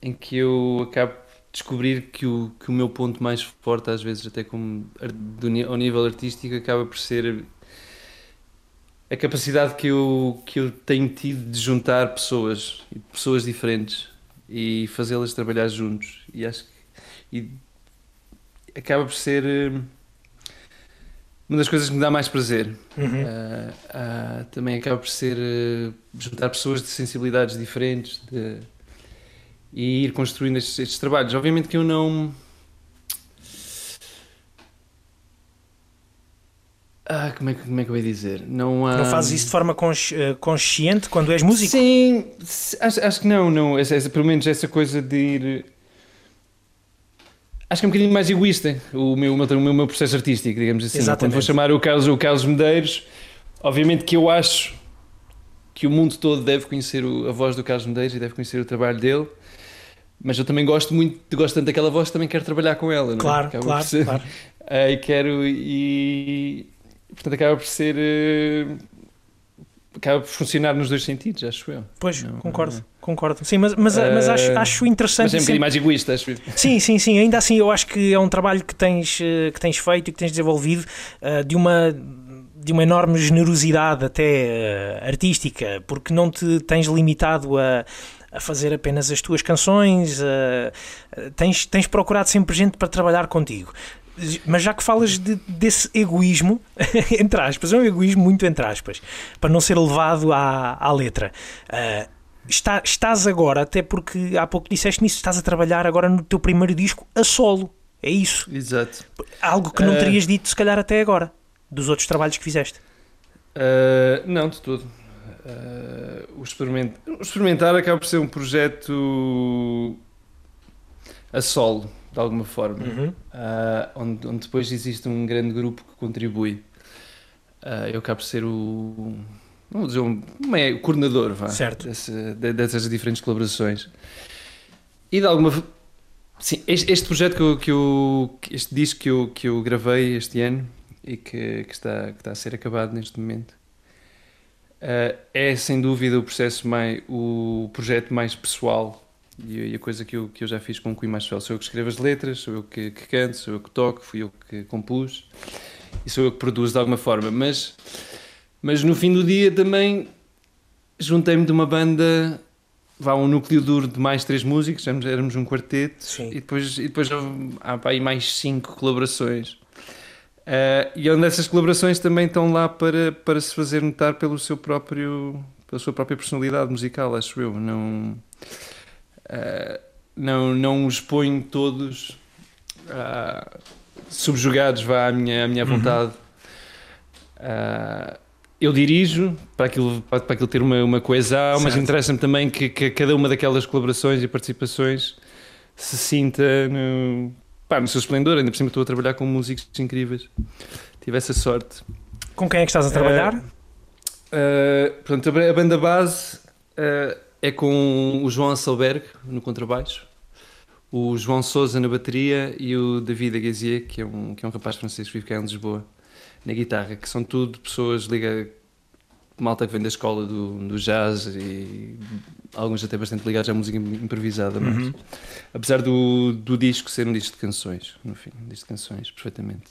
em que eu acabo de descobrir que o, que o meu ponto mais forte às vezes até como do, ao nível artístico acaba por ser a capacidade que eu, que eu tenho tido de juntar pessoas pessoas diferentes e fazê-las trabalhar juntos. E acho que e acaba por ser eh, uma das coisas que me dá mais prazer. Uhum. Ah, ah, também acaba por ser eh, juntar pessoas de sensibilidades diferentes de- e ir construindo estes, estes trabalhos. Obviamente que eu não ah, como, é, que- como é que eu ia dizer não, há... Não fazes isso de forma consci- eh, consciente quando és músico? Sim, acho, acho que não, não. Essa, essa- pelo menos essa coisa de ir. Acho que é um bocadinho mais egoísta o meu, o meu, o meu- processo artístico, digamos assim. Exatamente. Quando vou chamar o Carlos, o Carlos Medeiros, obviamente que eu acho que o mundo todo deve conhecer o- a voz do Carlos Medeiros e deve conhecer o trabalho dele. Mas eu também gosto muito, gosto tanto daquela voz, também quero trabalhar com ela. não é? Claro, Acaba claro, claro. ah, e quero e portanto acaba por ser eh, acaba por funcionar nos dois sentidos, acho eu. Pois, Não, concordo, não. concordo. Sim, mas, mas, mas acho, acho interessante. Mas é um bocadinho mais egoísta, acho. Sim, sim, sim. Ainda assim, eu acho que é um trabalho que tens, eh, que tens feito e que tens desenvolvido eh, de uma de uma enorme generosidade até eh, artística, porque não te tens limitado a, a fazer apenas as tuas canções, eh, tens, tens procurado sempre gente para trabalhar contigo. Mas já que falas de- desse egoísmo, <laughs> entre aspas, é um egoísmo muito entre aspas, para não ser levado à, à letra. eh, está- estás agora, até porque há pouco disseste nisso, estás a trabalhar agora no teu primeiro disco a solo. É isso. Exato. Algo que não Eh. terias dito, se calhar, até agora, dos outros trabalhos que fizeste. Uh, não, de todo. Uh, o, experiment... o Experimentar acaba por ser um projeto a solo, de alguma forma, Uhum. uh, onde, onde depois existe um grande grupo que contribui. Uh, eu acabo por ser o. Vamos dizer, um, é- o coordenador vá, Certo. desse- de- dessas diferentes colaborações. E de alguma. Sim, este, este projeto que eu, que eu- Este disco que eu, que eu gravei este ano e que, que está, que está a ser acabado neste momento eh, é sem dúvida o processo mais. o projeto mais pessoal e, e a coisa que eu, que eu já fiz com o mais pessoal. Sou eu que escrevo as letras, sou eu que, que canto, sou eu que toco, fui eu que compus e sou eu que produzo de alguma forma. Mas, mas no fim do dia também juntei-me de uma banda, vá um núcleo duro de mais três músicos, éramos, éramos um quarteto Sim. e depois, e depois há pá, aí mais cinco colaborações. Eh, e onde essas colaborações também estão lá para, para se fazer notar pelo seu próprio, pela sua própria personalidade musical, acho eu. Não, eh, não, não os ponho todos ah, subjugados vá, à minha, à minha vontade. Ah, eu dirijo para aquilo, para, para aquilo ter uma, uma coesão, mas Certo. interessa-me também que, que cada uma daquelas colaborações e participações se sinta no, pá, no seu esplendor. Ainda por cima estou a trabalhar com músicos incríveis. Tive essa sorte. Com quem é que estás a trabalhar? Uh, pronto, a a banda base uh, é com o João Asselberg no contrabaixo, o João Souza na bateria e o David Agazier, que é um, que é um rapaz francês que vive cá em Lisboa, na guitarra, que são tudo pessoas liga malta que vem da escola do, do jazz e alguns até bastante ligados à música improvisada, mas Uhum. apesar do, do disco ser um disco de canções, no fim, um disco de canções perfeitamente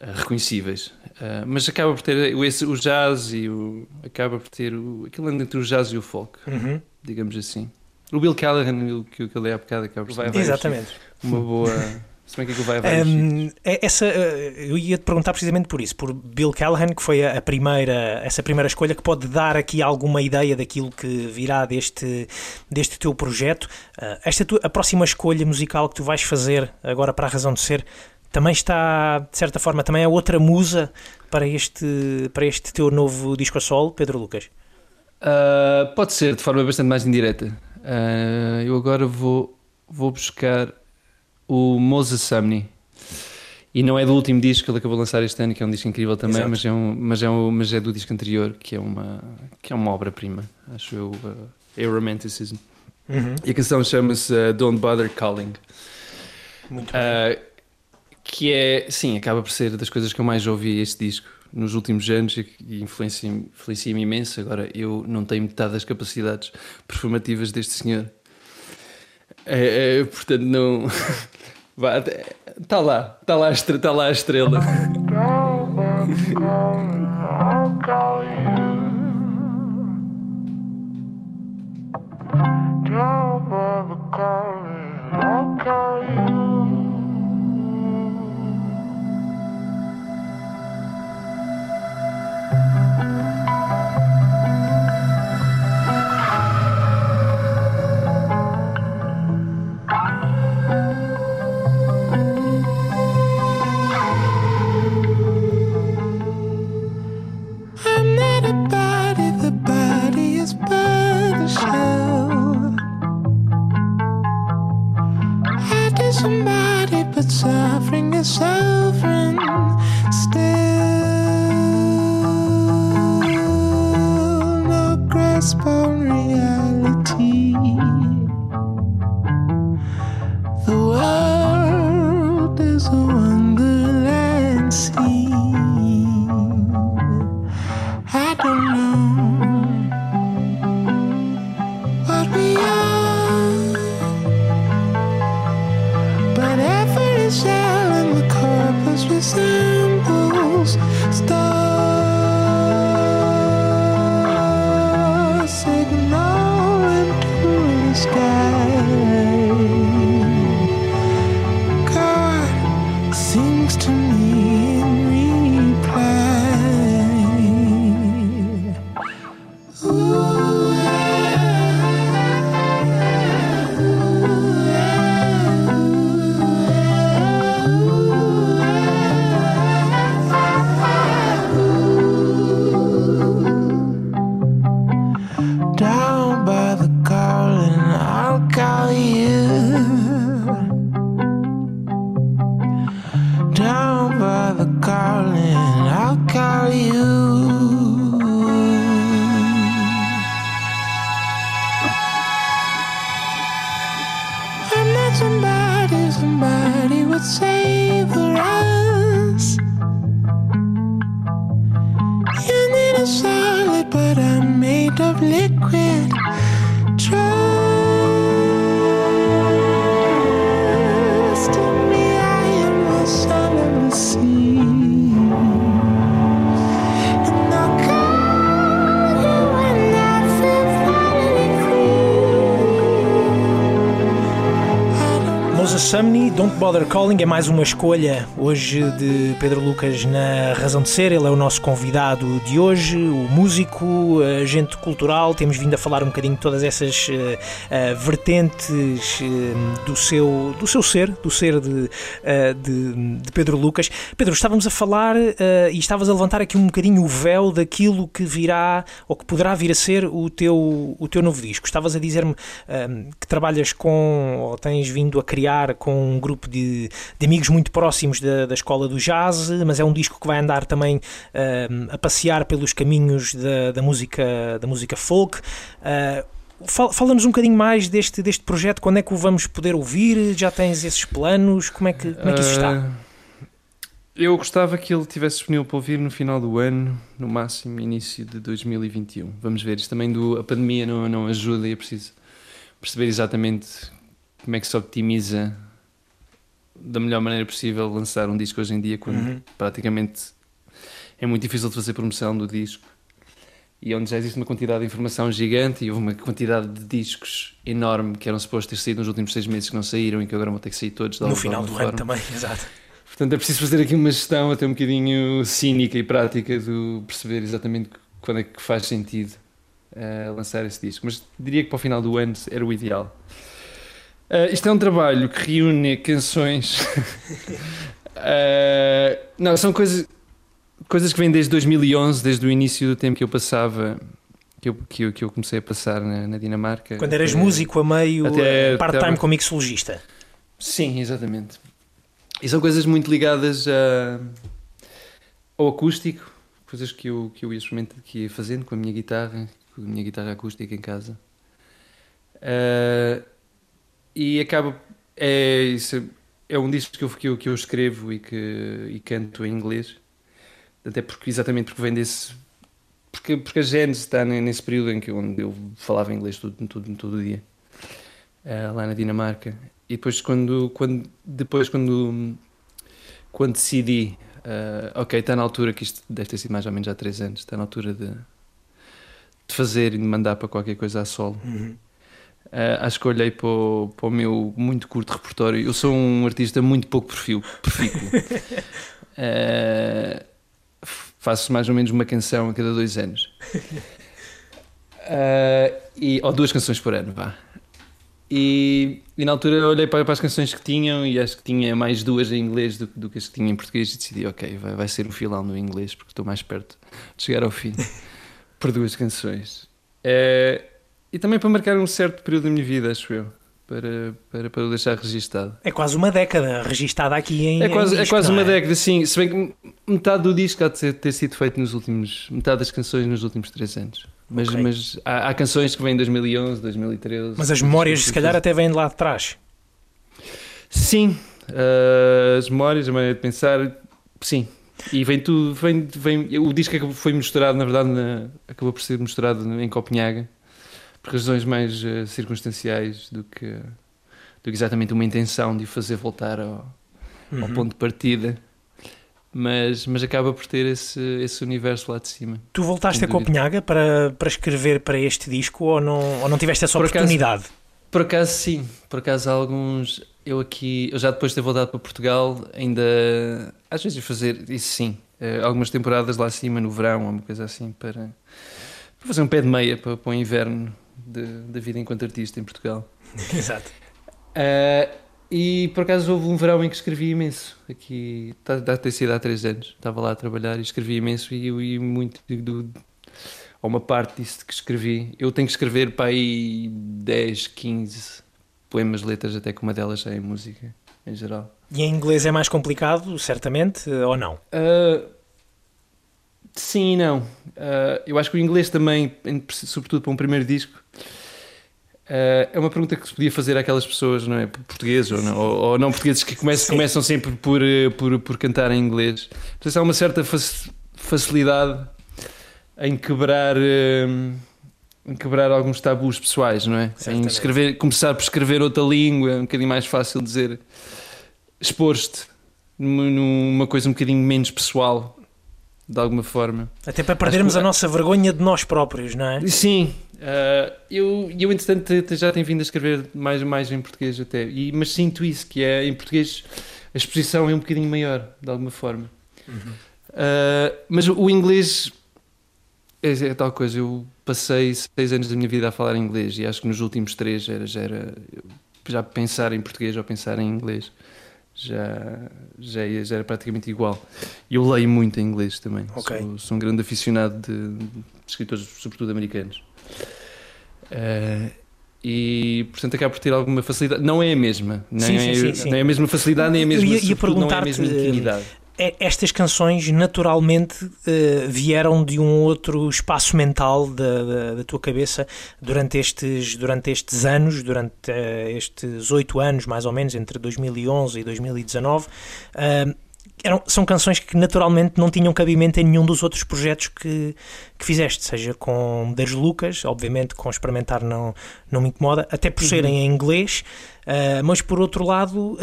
reconhecíveis, Eh, mas acaba por ter o, esse, o jazz e o acaba por ter o, aquilo anda entre o jazz e o folk, Uhum. digamos assim. O Bill Callahan, que que eu dei há bocado, acaba por ser Exatamente. uma boa. Se bem que aquilo vai a vários. Um, é- essa, uh, eu ia te perguntar precisamente por isso, por Bill Callahan, que foi a, a primeira, essa primeira escolha que pode dar aqui alguma ideia daquilo que virá deste, deste teu projeto. Uh, esta tua, a próxima escolha musical que tu vais fazer agora para a razão de ser também está, de certa forma, também é outra musa para este, para este teu novo disco a solo, Pedro Lucas. Ah, pode ser de forma bastante mais indireta. Ah, eu agora vou, vou buscar o Moses Sumney. E não é do último disco que ele acabou de lançar este ano, que é um disco incrível também, Exato. mas é, um, mas, é um, mas é do disco anterior, que é uma, que é uma obra-prima, acho eu, uh, é o Romanticism. Uhum. E a canção chama-se uh, Don't Bother Calling. Muito bem. Uh, que é, sim, acaba por ser das coisas que eu mais ouvi este disco nos últimos anos e que influencia- influencia-me imenso. Agora, eu não tenho metade das capacidades performativas deste senhor. É, é, portanto, não. Está lá, está lá, tá lá a estrela. Somebody, but suffering is sovereign Don't Bother Calling é mais uma escolha hoje de Pedro Lucas na Razão de Ser. Ele é o nosso convidado de hoje, o músico, agente cultural. Temos vindo a falar um bocadinho de todas essas uh, vertentes uh, do, seu, do seu ser, do ser de, de, de, Pedro Lucas. Pedro, estávamos a falar e estavas a levantar aqui um bocadinho o véu daquilo que virá ou que poderá vir a ser o teu, o teu novo disco. Estavas a dizer-me que trabalhas com, ou tens vindo a criar com um grupo de, de amigos muito próximos da, da escola do jazz, mas é um disco que vai andar também uh, a passear pelos caminhos da, da música, da música folk. Uh, Fala-nos um bocadinho mais deste, deste projeto, quando é que o vamos poder ouvir? Já tens esses planos? Como é que, como é que isso está? Uh, eu gostava que ele tivesse disponível para ouvir no final do ano, no máximo início de 2021. Vamos ver, isto também do, a pandemia não, não ajuda e é preciso perceber exatamente como é que se optimiza da melhor maneira possível lançar um disco hoje em dia quando uhum. praticamente é muito difícil de fazer promoção do disco. E onde já existe uma quantidade de informação gigante e houve uma quantidade de discos enorme que eram supostos ter saído nos últimos seis meses que não saíram e que agora vão ter que sair todos no final do ano também, <laughs> exato. Portanto é preciso fazer aqui uma gestão até um bocadinho cínica e prática de perceber exatamente quando é que faz sentido uh, lançar esse disco. Mas diria que para o final do ano era o ideal Uh, isto é um trabalho que reúne canções. uh, <laughs> não, são coisas, coisas que vêm desde 2011, desde o início do tempo que eu passava. Que eu, que eu, que eu comecei a passar na, na Dinamarca. Quando eras até, músico a meio, part-time como mixologista. Sim, exatamente. E são coisas muito ligadas a, ao acústico, coisas que eu, que eu ia que ia fazendo com a minha guitarra, com a minha guitarra acústica em casa. Uh, e acaba. É, isso, é um disco que eu, que eu, que eu escrevo e que e canto em inglês. Até porque, exatamente porque vem desse. Porque, porque a Gênesis está nesse período em que onde eu falava inglês todo, todo, todo dia, uh, lá na Dinamarca. E depois, quando, quando, depois, quando, quando decidi, uh, ok, está na altura, que isto deve ter sido mais ou menos há três anos, está na altura de, de fazer e de mandar para qualquer coisa a solo. Uhum. Uh, acho que olhei para o, para o, meu muito curto repertório. Eu sou um artista muito pouco perfil, profícuo. uh, <laughs> faço mais ou menos uma canção a cada dois anos. Uh, <laughs> e, ou duas canções por ano, vá. E, e, na altura olhei para, para, as canções que tinham e acho que tinha mais duas em inglês do, do que as que tinha em português e decidi, ok, vai, vai ser um filão no inglês porque estou mais perto de chegar ao fim <laughs> por duas canções. Uh, e também para marcar um certo período da minha vida, acho eu. Para, para, para deixar registado. É quase uma década registada aqui em. É quase, em é disco, é quase uma é? década, sim. Se bem que metade do disco há de ter, sido feito nos últimos. metade das canções nos últimos três anos. Mas, okay. mas há, há, canções que vêm em 2011, 2013. Mas as memórias, se calhar, até vêm de lá de trás. Sim, uh, as memórias, a maneira de pensar, sim. E vem tudo. Vem, vem, o disco foi mostrado, na verdade, na, acabou por ser mostrado em Copenhague por razões mais uh, circunstanciais do que, do que exatamente uma intenção de o fazer voltar ao, uhum. ao ponto de partida. Mas, mas acaba por ter esse, esse universo lá de cima. Tu voltaste a Copenhaga para, para escrever para este disco ou não, ou não tiveste essa por oportunidade? Acaso, por acaso, sim. Por acaso, alguns. Eu aqui, eu já depois de ter voltado para Portugal, ainda às vezes fazer isso sim. Uh, algumas temporadas lá acima no verão, uma coisa assim, para, para fazer um pé de meia para, para o inverno da vida enquanto artista em Portugal. <laughs> Exato. Uh, e por acaso houve um verão em que escrevi imenso. Aqui, está a ter sido há três anos. Estava lá a trabalhar e escrevi imenso e, e muito do, ou uma parte disso que escrevi. Eu tenho que escrever para aí 10, 15 poemas, letras, até que uma delas é em música, em geral. E em inglês é mais complicado, certamente, ou não? Uh, sim e não. Uh, eu acho que o inglês também, sobretudo para um primeiro disco, Uh, é uma pergunta que se podia fazer àquelas pessoas, não é? Portugueses ou não, ou, ou não portugueses que começam, começam sempre por, eh, por, por cantar em inglês. Portanto, há uma certa facilidade em quebrar, uh, em quebrar alguns tabus pessoais, não é? Em escrever, começar por escrever outra língua, é um bocadinho mais fácil dizer, expor-te numa coisa um bocadinho menos pessoal de alguma forma. Até para perdermos que... a nossa vergonha de nós próprios, não é? Sim, Ah, eu, eu, entretanto, já tenho vindo a escrever mais, mais em português até, e, mas sinto isso, que é em português a exposição é um bocadinho maior, de alguma forma. Ah, mas o inglês é, é tal coisa, eu passei seis anos da minha vida a falar inglês e acho que nos últimos três era, já era já pensar em português ou pensar em inglês já, já, ia- já era praticamente igual. E eu leio muito em inglês também. Ok. Sou, sou um grande aficionado de, de escritores, sobretudo americanos. Eh, e portanto acaba por ter alguma facilidade. Não é a mesma, nem, Sim, é, sim, sim. é a mesma facilidade, nem a Eu mesma, ia- ia sobretudo, não é a mesma intimidade. É- Estas canções naturalmente eh, vieram de um outro espaço mental da, da- da tua cabeça durante estes, durante estes anos, durante eh, estes oito anos mais ou menos, entre 2011 e 2019. Ah, eram, são canções que naturalmente não tinham cabimento em nenhum dos outros projetos que, que fizeste, seja com Das Lucas, obviamente com experimentar não, não me incomoda, até por serem em inglês, mas por outro lado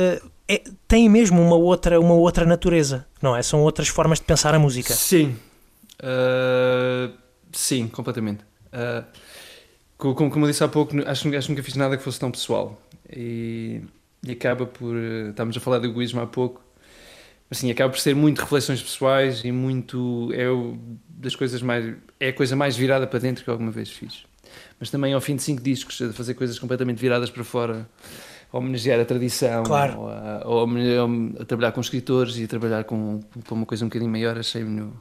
é, tem mesmo uma outra, uma outra natureza, não é? São outras formas de pensar a música. Sim. Uh, sim, completamente. Uh, co- como, como eu disse há pouco, acho, acho que nunca fiz nada que fosse tão pessoal. E, e acaba por. uh, Estávamos a falar de egoísmo há pouco. Assim, acaba por ser muito reflexões pessoais e muito. É o, das coisas mais. É a coisa mais virada para dentro que alguma vez fiz. Mas também ao fim de cinco discos, fazer coisas completamente viradas para fora, homenagear a tradição, Claro. ou, a, ou a a trabalhar com escritores e a trabalhar com, com uma coisa um bocadinho maior, achei-me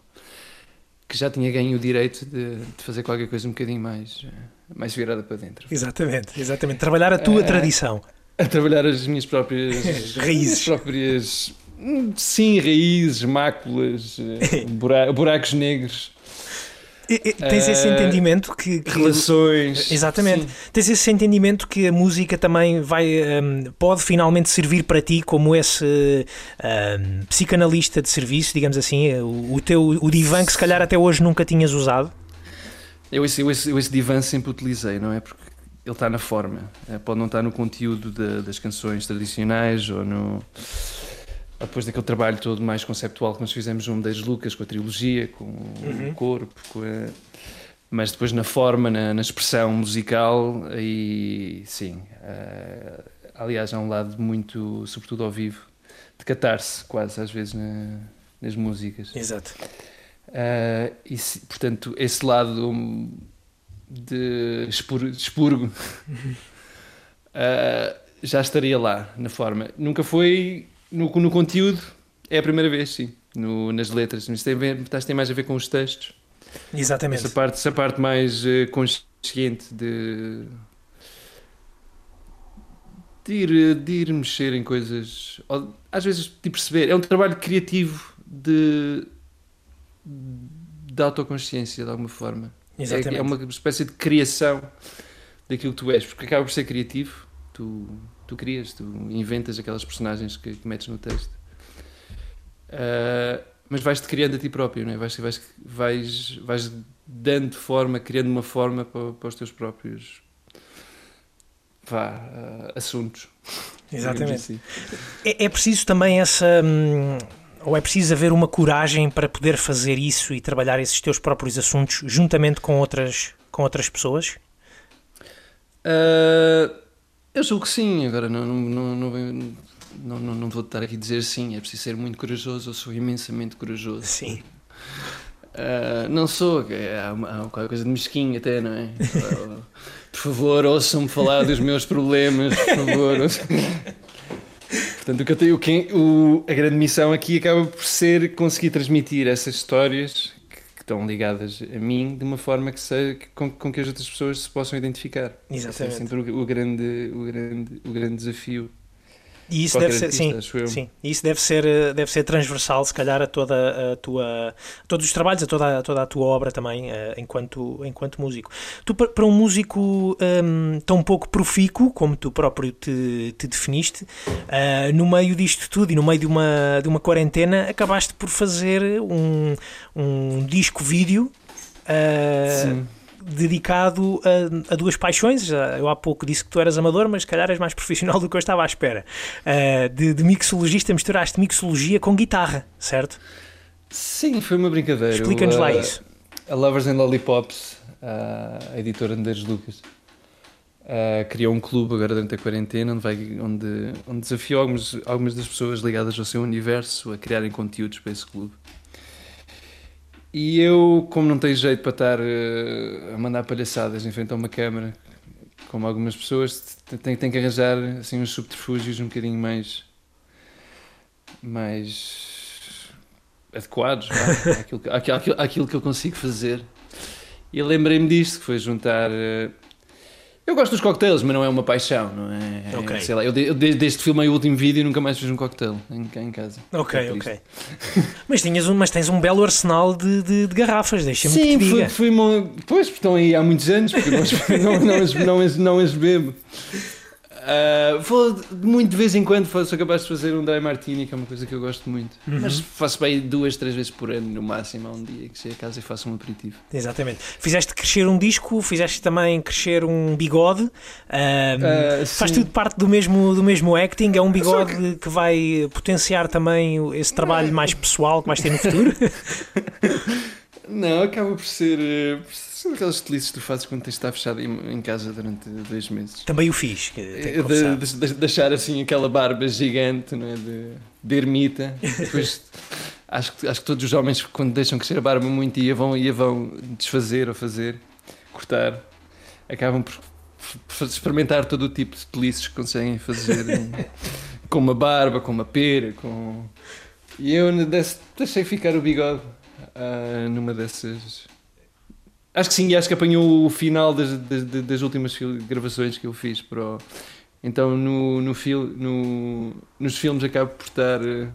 que já tinha ganho o direito de, de fazer qualquer coisa um bocadinho mais, eh, mais virada para dentro. Exatamente, exatamente. Trabalhar a tua Eh, tradição. A trabalhar as minhas próprias <laughs> Raízes. próprias hum, sim, raízes, máculas, eh, <laughs> bura- buracos negros, E- e- Tens esse eh, entendimento que. que- relações. Exatamente. Sim. Tens esse entendimento que a música também vai hum, pode finalmente servir para ti como esse hum, psicanalista de serviço, digamos assim, o, o teu o divã que se calhar até hoje nunca tinhas usado. Eu esse, eu, esse, eu esse divã sempre utilizei, não é? Porque ele está na forma. Eh, Pode não estar no conteúdo da- das canções tradicionais ou no. Depois daquele trabalho todo mais conceptual que nós fizemos junto das Lucas, com a trilogia, com o corpo, com a- mas depois na forma, na, na expressão musical, aí sim. eh, aliás, há um lado muito, sobretudo ao vivo, de catarse, quase às vezes na- nas músicas. Exato. Ah, e portanto, esse lado de expur- de expurgo ah, <laughs> já estaria lá na forma. Nunca foi no, no conteúdo, é a primeira vez, sim, no- nas letras. Mas tem, ver- tem mais a ver com os textos. Exatamente. Essa parte, essa parte mais eh, consciente de. De ir, de ir mexer em coisas, ou, às vezes de perceber, é um trabalho criativo de, de autoconsciência de alguma forma. É, Exatamente. é uma espécie de criação daquilo que tu és, porque acaba por ser criativo, tu, tu crias, tu inventas aquelas personagens que, que metes no texto. Ah, mas vais-te criando a ti próprio, não é? vais, vais, vais, vais dando forma, criando uma forma para, para os teus próprios vá, ah, assuntos. Exatamente. assim. É, é preciso também essa. hum, ou é preciso haver uma coragem para poder fazer isso e trabalhar esses teus próprios assuntos juntamente com outras, com outras pessoas? Ah, eu julgo que sim, agora não, não, não, não, não, vou estar aqui a dizer sim, é preciso ser muito corajoso, eu sou imensamente corajoso. Sim. <laughs> Ah, não sou, é, há, uma, há qualquer coisa de mesquinho até, não é? <laughs> Por favor, ouçam-me falar dos meus problemas, por favor. Portanto, o que eu tenho, o a grande missão aqui acaba por ser conseguir transmitir essas histórias estão ligadas a mim de uma forma que seja, com, com que as outras pessoas se possam identificar. Esse Exatamente. É sempre o, o grande, o, grande, o grande desafio. E isso Qualquer deve ser, artista, sim, sim, isso deve ser, deve ser transversal, se calhar, a toda a tua, a todos os trabalhos, a toda, a toda a tua obra também, eh, enquanto, enquanto músico. Tu, pa- para um músico hum, tão pouco profícuo, como tu próprio te, te definiste, eh, no meio disto tudo e no meio de uma, de uma quarentena, acabaste por fazer um, um disco-vídeo. eh, Sim. Dedicado a, a duas paixões. Eu há pouco disse que tu eras amador, mas se calhar és mais profissional do que eu estava à espera. Uh, de, de mixologista, misturaste mixologia com guitarra, certo? Sim, foi uma brincadeira. Explica-nos lá ah, isso. A Lovers and Lollipops a editora Andrés Lucas. Uh, criou um clube agora durante a quarentena onde, vai, onde, onde desafiou algumas, algumas das pessoas ligadas ao seu universo a criarem conteúdos para esse clube. E eu, como não tenho jeito para estar uh, a mandar palhaçadas em frente a uma câmara, como algumas pessoas, tenho, tenho que arranjar assim, uns subterfúgios um bocadinho mais. mais. adequados àquilo, àquilo, àquilo que eu consigo fazer. E lembrei-me disto, que foi juntar. uh, eu gosto dos cocktails, mas não é uma paixão, não é? Ok. Sei lá, eu, de- eu desde, que filmei o último vídeo nunca mais fiz um cocktail em, em casa. Ok, É ok. <laughs> mas, tinhas um, mas tens um belo arsenal de, de, de garrafas, deixa-me que Sim, te foi, diga. foi uma... Pois, porque estão aí há muitos anos, porque não, não, não, não, não as bebo. Vou de- muito de vez em quando sou capaz de fazer um dry martini, que é uma coisa que eu gosto muito. Uhum. Mas faço bem duas, três vezes por ano, no máximo, há um dia que chego a casa e faço um aperitivo. Exatamente. Fizeste crescer um disco, fizeste também crescer um bigode. Ah, faz tudo parte do mesmo, do mesmo acting. É um bigode que... vai potenciar também esse trabalho mais pessoal que vais ter no futuro. <laughs> <laughs> Não, acaba por ser, eh, por ser aquelas telices que tu fazes quando tens de estar fechado em, em casa durante dois meses. também o fiz. Eh, de, de, de deixar assim aquela barba gigante não é? de, de ermita. <laughs> Depois, acho, que, acho que todos os homens, quando deixam crescer a barba muito e a vão, e a vão desfazer ou fazer, cortar, acabam por, por experimentar todo o tipo de pelices que conseguem fazer em- <laughs> com uma barba, com uma pera. Com... E eu desse- deixei ficar o bigode ah, numa dessas. Acho que sim, acho que apanhou o final das, das, das últimas gravações que eu fiz Então no, no, fil, no, nos filmes acabo por estar eh,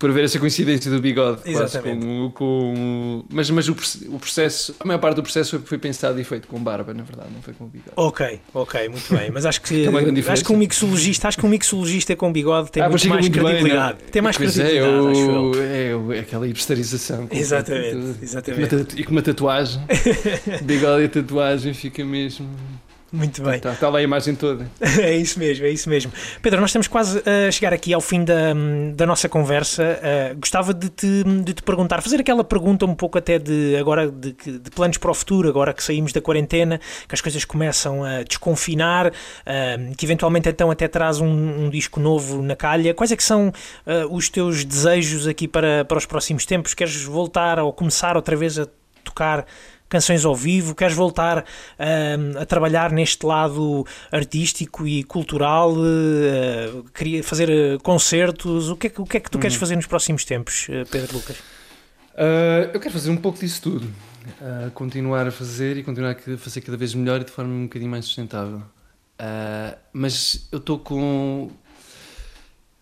por haver essa coincidência do bigode quase Exatamente. com, com mas, mas o, o processo, a maior parte do processo foi, foi pensado e feito com barba, na verdade, não foi com o bigode. Ok, ok, muito bem. Mas acho que, <laughs> É acho que um mixologista, acho que um mixologista com bigode tem Ah, muito mais muito bem, credibilidade. é? tem mais Pois credibilidade, é, acho eu. é, o- é aquela hipsterização. Exatamente, exatamente. E com uma tatuagem, <laughs> bigode e tatuagem fica mesmo. Muito bem. Está lá a imagem toda. <laughs> É isso mesmo, é isso mesmo. Pedro, nós estamos quase a chegar aqui ao fim da, da nossa conversa. Uh, gostava de te, de te perguntar, fazer aquela pergunta um pouco até de agora de, de planos para o futuro, agora que saímos da quarentena, que as coisas começam a desconfinar, uh, que eventualmente então até traz um, um disco novo na calha. Quais é que são uh, os teus desejos aqui para, para os próximos tempos? Queres voltar ou começar outra vez a tocar canções ao vivo? Queres voltar ahm, a trabalhar neste lado artístico e cultural? eh, queria fazer eh, concertos? O que, é que, o que é que tu queres fazer nos próximos tempos, eh, Pedro Lucas? Ah, eu quero fazer um pouco disso tudo. Ah, continuar a fazer e continuar a fazer cada vez melhor e de forma um bocadinho mais sustentável. Ah, mas eu estou com.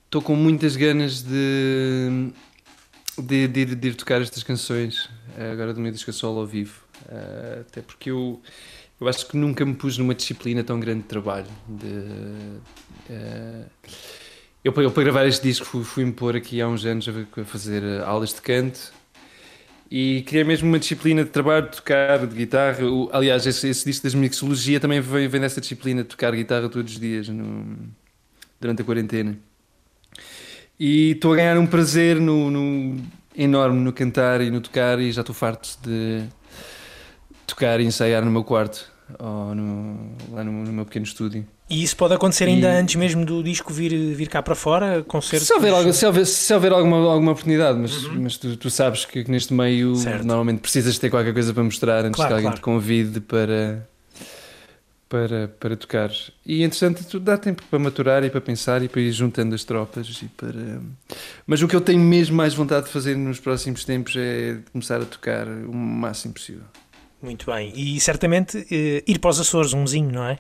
Estou com muitas ganas de. De, de ir, de ir tocar estas canções agora do a solo ao vivo. Ah, até porque eu, eu acho que nunca me pus numa disciplina tão grande de trabalho. De, ah, eu, eu, para gravar este disco, fui- fui-me pôr aqui há uns anos a, fazer ah, aulas de canto e criei mesmo uma disciplina de trabalho, de tocar, de guitarra. O- aliás, esse, esse disco das mixologia também vem, vem dessa disciplina de tocar guitarra todos os dias no- durante a quarentena. E estou a ganhar um prazer no, no- enorme no cantar e no tocar, e já estou farto de tocar e ensaiar no meu quarto ou no- lá no, no meu pequeno estúdio. E isso pode acontecer ainda E- antes mesmo do disco vir, vir cá para fora? Concertos? Se houver, algo- se houver, se houver alguma, alguma oportunidade, mas, mas tu, tu sabes que, que neste meio Uhum. Certo. normalmente precisas ter qualquer coisa para mostrar antes Claro, que alguém claro. te convide para, para, para tocar. E entretanto, tu dá tempo para maturar e para pensar e para ir juntando as tropas. E para... Mas o que eu tenho mesmo mais vontade de fazer nos próximos tempos é começar a tocar o máximo possível. Muito bem. E certamente eh, ir para os Açores, um mesinho, não é?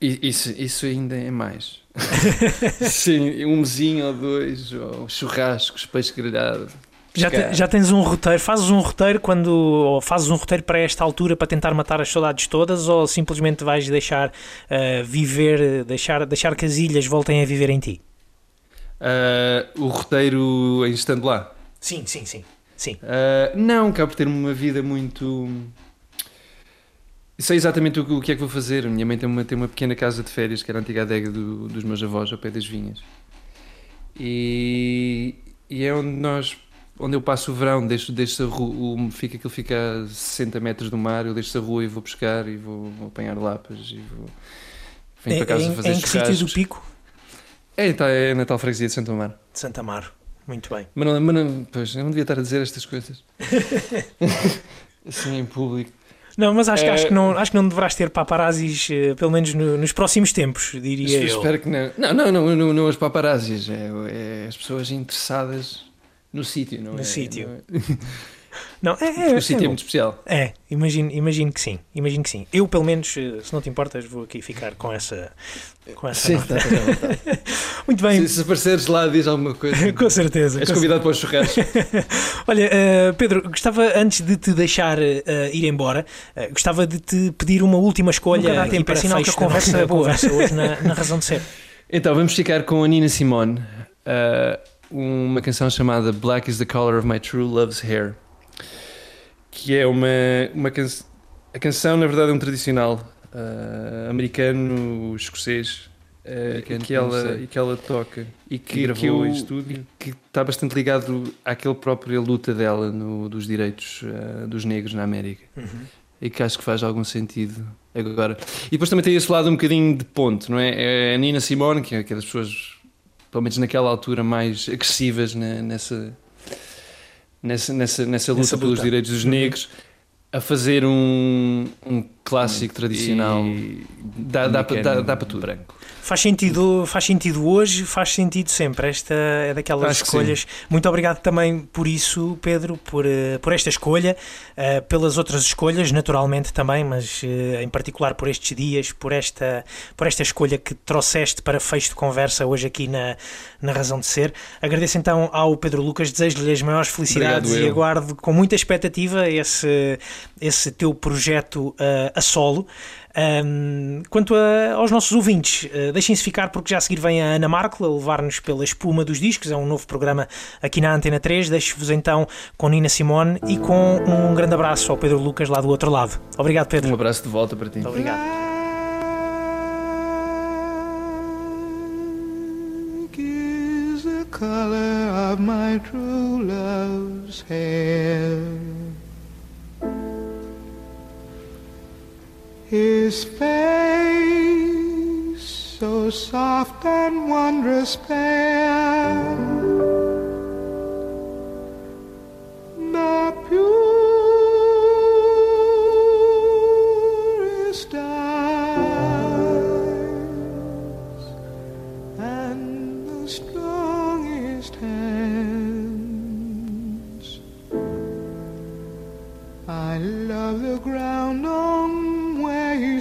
Isso, isso ainda é mais. <laughs> Sim, um mesinho ou dois, ou churrascos, peixe grelhado. Já, te- já tens um roteiro, fazes um roteiro quando ou fazes um roteiro para esta altura para tentar matar as saudades todas ou simplesmente vais deixar eh, viver, deixar, deixar que as ilhas voltem a viver em ti? Ah, o roteiro em estando lá. Sim, sim, sim. Sim. Ah, não, acabo por ter uma vida muito. Sei exatamente o que, o que é que vou fazer. A minha mãe tem uma, tem uma pequena casa de férias que era a antiga adega do- dos meus avós, ao pé das vinhas. E, e é onde nós onde eu passo o verão, deixo, deixo a rua, o- fica, aquilo fica a 60 metros do mar, eu deixo a rua e vou pescar e vou, vou apanhar lapas e vou. Venho Em, para casa em- fazer em que sítio do. Pico? É, tá, é na tal freguesia de Santo Amaro. De Santa Amaro. Muito bem. Mas não, mas não, pois, eu não devia estar a dizer estas coisas. <laughs> assim em público. Não, mas acho, que- É- acho, que, não, acho que não deverás ter paparazzis, eh, pelo menos no- nos próximos tempos, diria Eu eu. espero que não. Não, não, não, não, não as paparazzis, é, é as pessoas interessadas no sítio, não No é? sítio. não é? <laughs> Não, é, é, o sítio é bom. muito especial. É, imagino, imagino que sim, imagino que sim. Eu, pelo menos, eh, se não te importas, vou aqui ficar com essa, com essa Sim, bem, está bem. <laughs> Muito bem, Se, se apareceres lá, diz alguma coisa. <laughs> com certeza. És com convidado para os churrascos. <laughs> Olha, eh, Pedro, gostava antes de te deixar eh, ir embora, eh, gostava de te pedir uma última escolha Nunca dá tempo, para é sinal que a conversa é boa. conversa hoje na, na razão de ser. Então, vamos ficar com a Nina Simone, uh, uma canção chamada Black is the Color of My True Love's Hair, que é uma, uma canção. A canção, na verdade, é um tradicional uh, americano, escocês, uh, Americano, e, que ela, e que ela toca e que, Que gravou que eu- em estúdio. que está bastante ligado àquela própria luta dela no, dos direitos uh, dos negros na América e que acho que faz algum sentido agora. E depois também tem esse lado um bocadinho de ponto, não é? É a Nina Simone, que é, que é das pessoas, pelo menos naquela altura, mais agressivas na- nessa, nessa, nessa, nessa luta Nessa pelos luta. direitos dos Uhum. negros, a fazer um, um clássico tradicional. Dá, dá, para- dá, dá para tudo. Faz sentido, faz sentido hoje, faz sentido sempre. Esta é daquelas Acho escolhas. Muito obrigado também por isso, Pedro, por, eh, por esta escolha, eh, pelas outras escolhas, naturalmente também, mas eh, em particular por estes dias, por esta, por esta escolha que trouxeste para fecho de conversa hoje aqui na, na Razão de Ser. Agradeço então ao Pedro Lucas, desejo-lhe as maiores felicidades Obrigado, e aguardo com muita expectativa esse, esse teu projeto eh, a solo. Um, quanto a- aos nossos ouvintes, uh, deixem-se ficar porque já a seguir vem a Ana Marco a levar-nos pela espuma dos discos. É um novo programa aqui na Antena 3. Deixo-vos então com Nina Simone e com um grande abraço ao Pedro Lucas lá do outro lado. Obrigado, Pedro. Um abraço de volta para ti. Muito obrigado. Color of my true love's hair. His face so soft and wondrous fair. The purest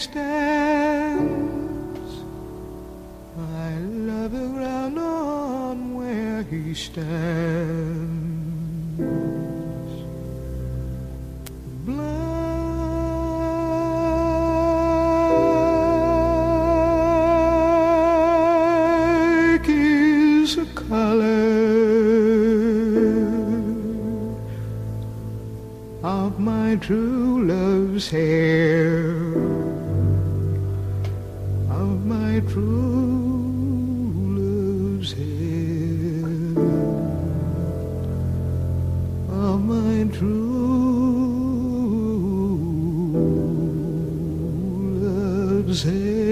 stands. I love the ground on where he stands. Black is the color of my true love's hair. Love's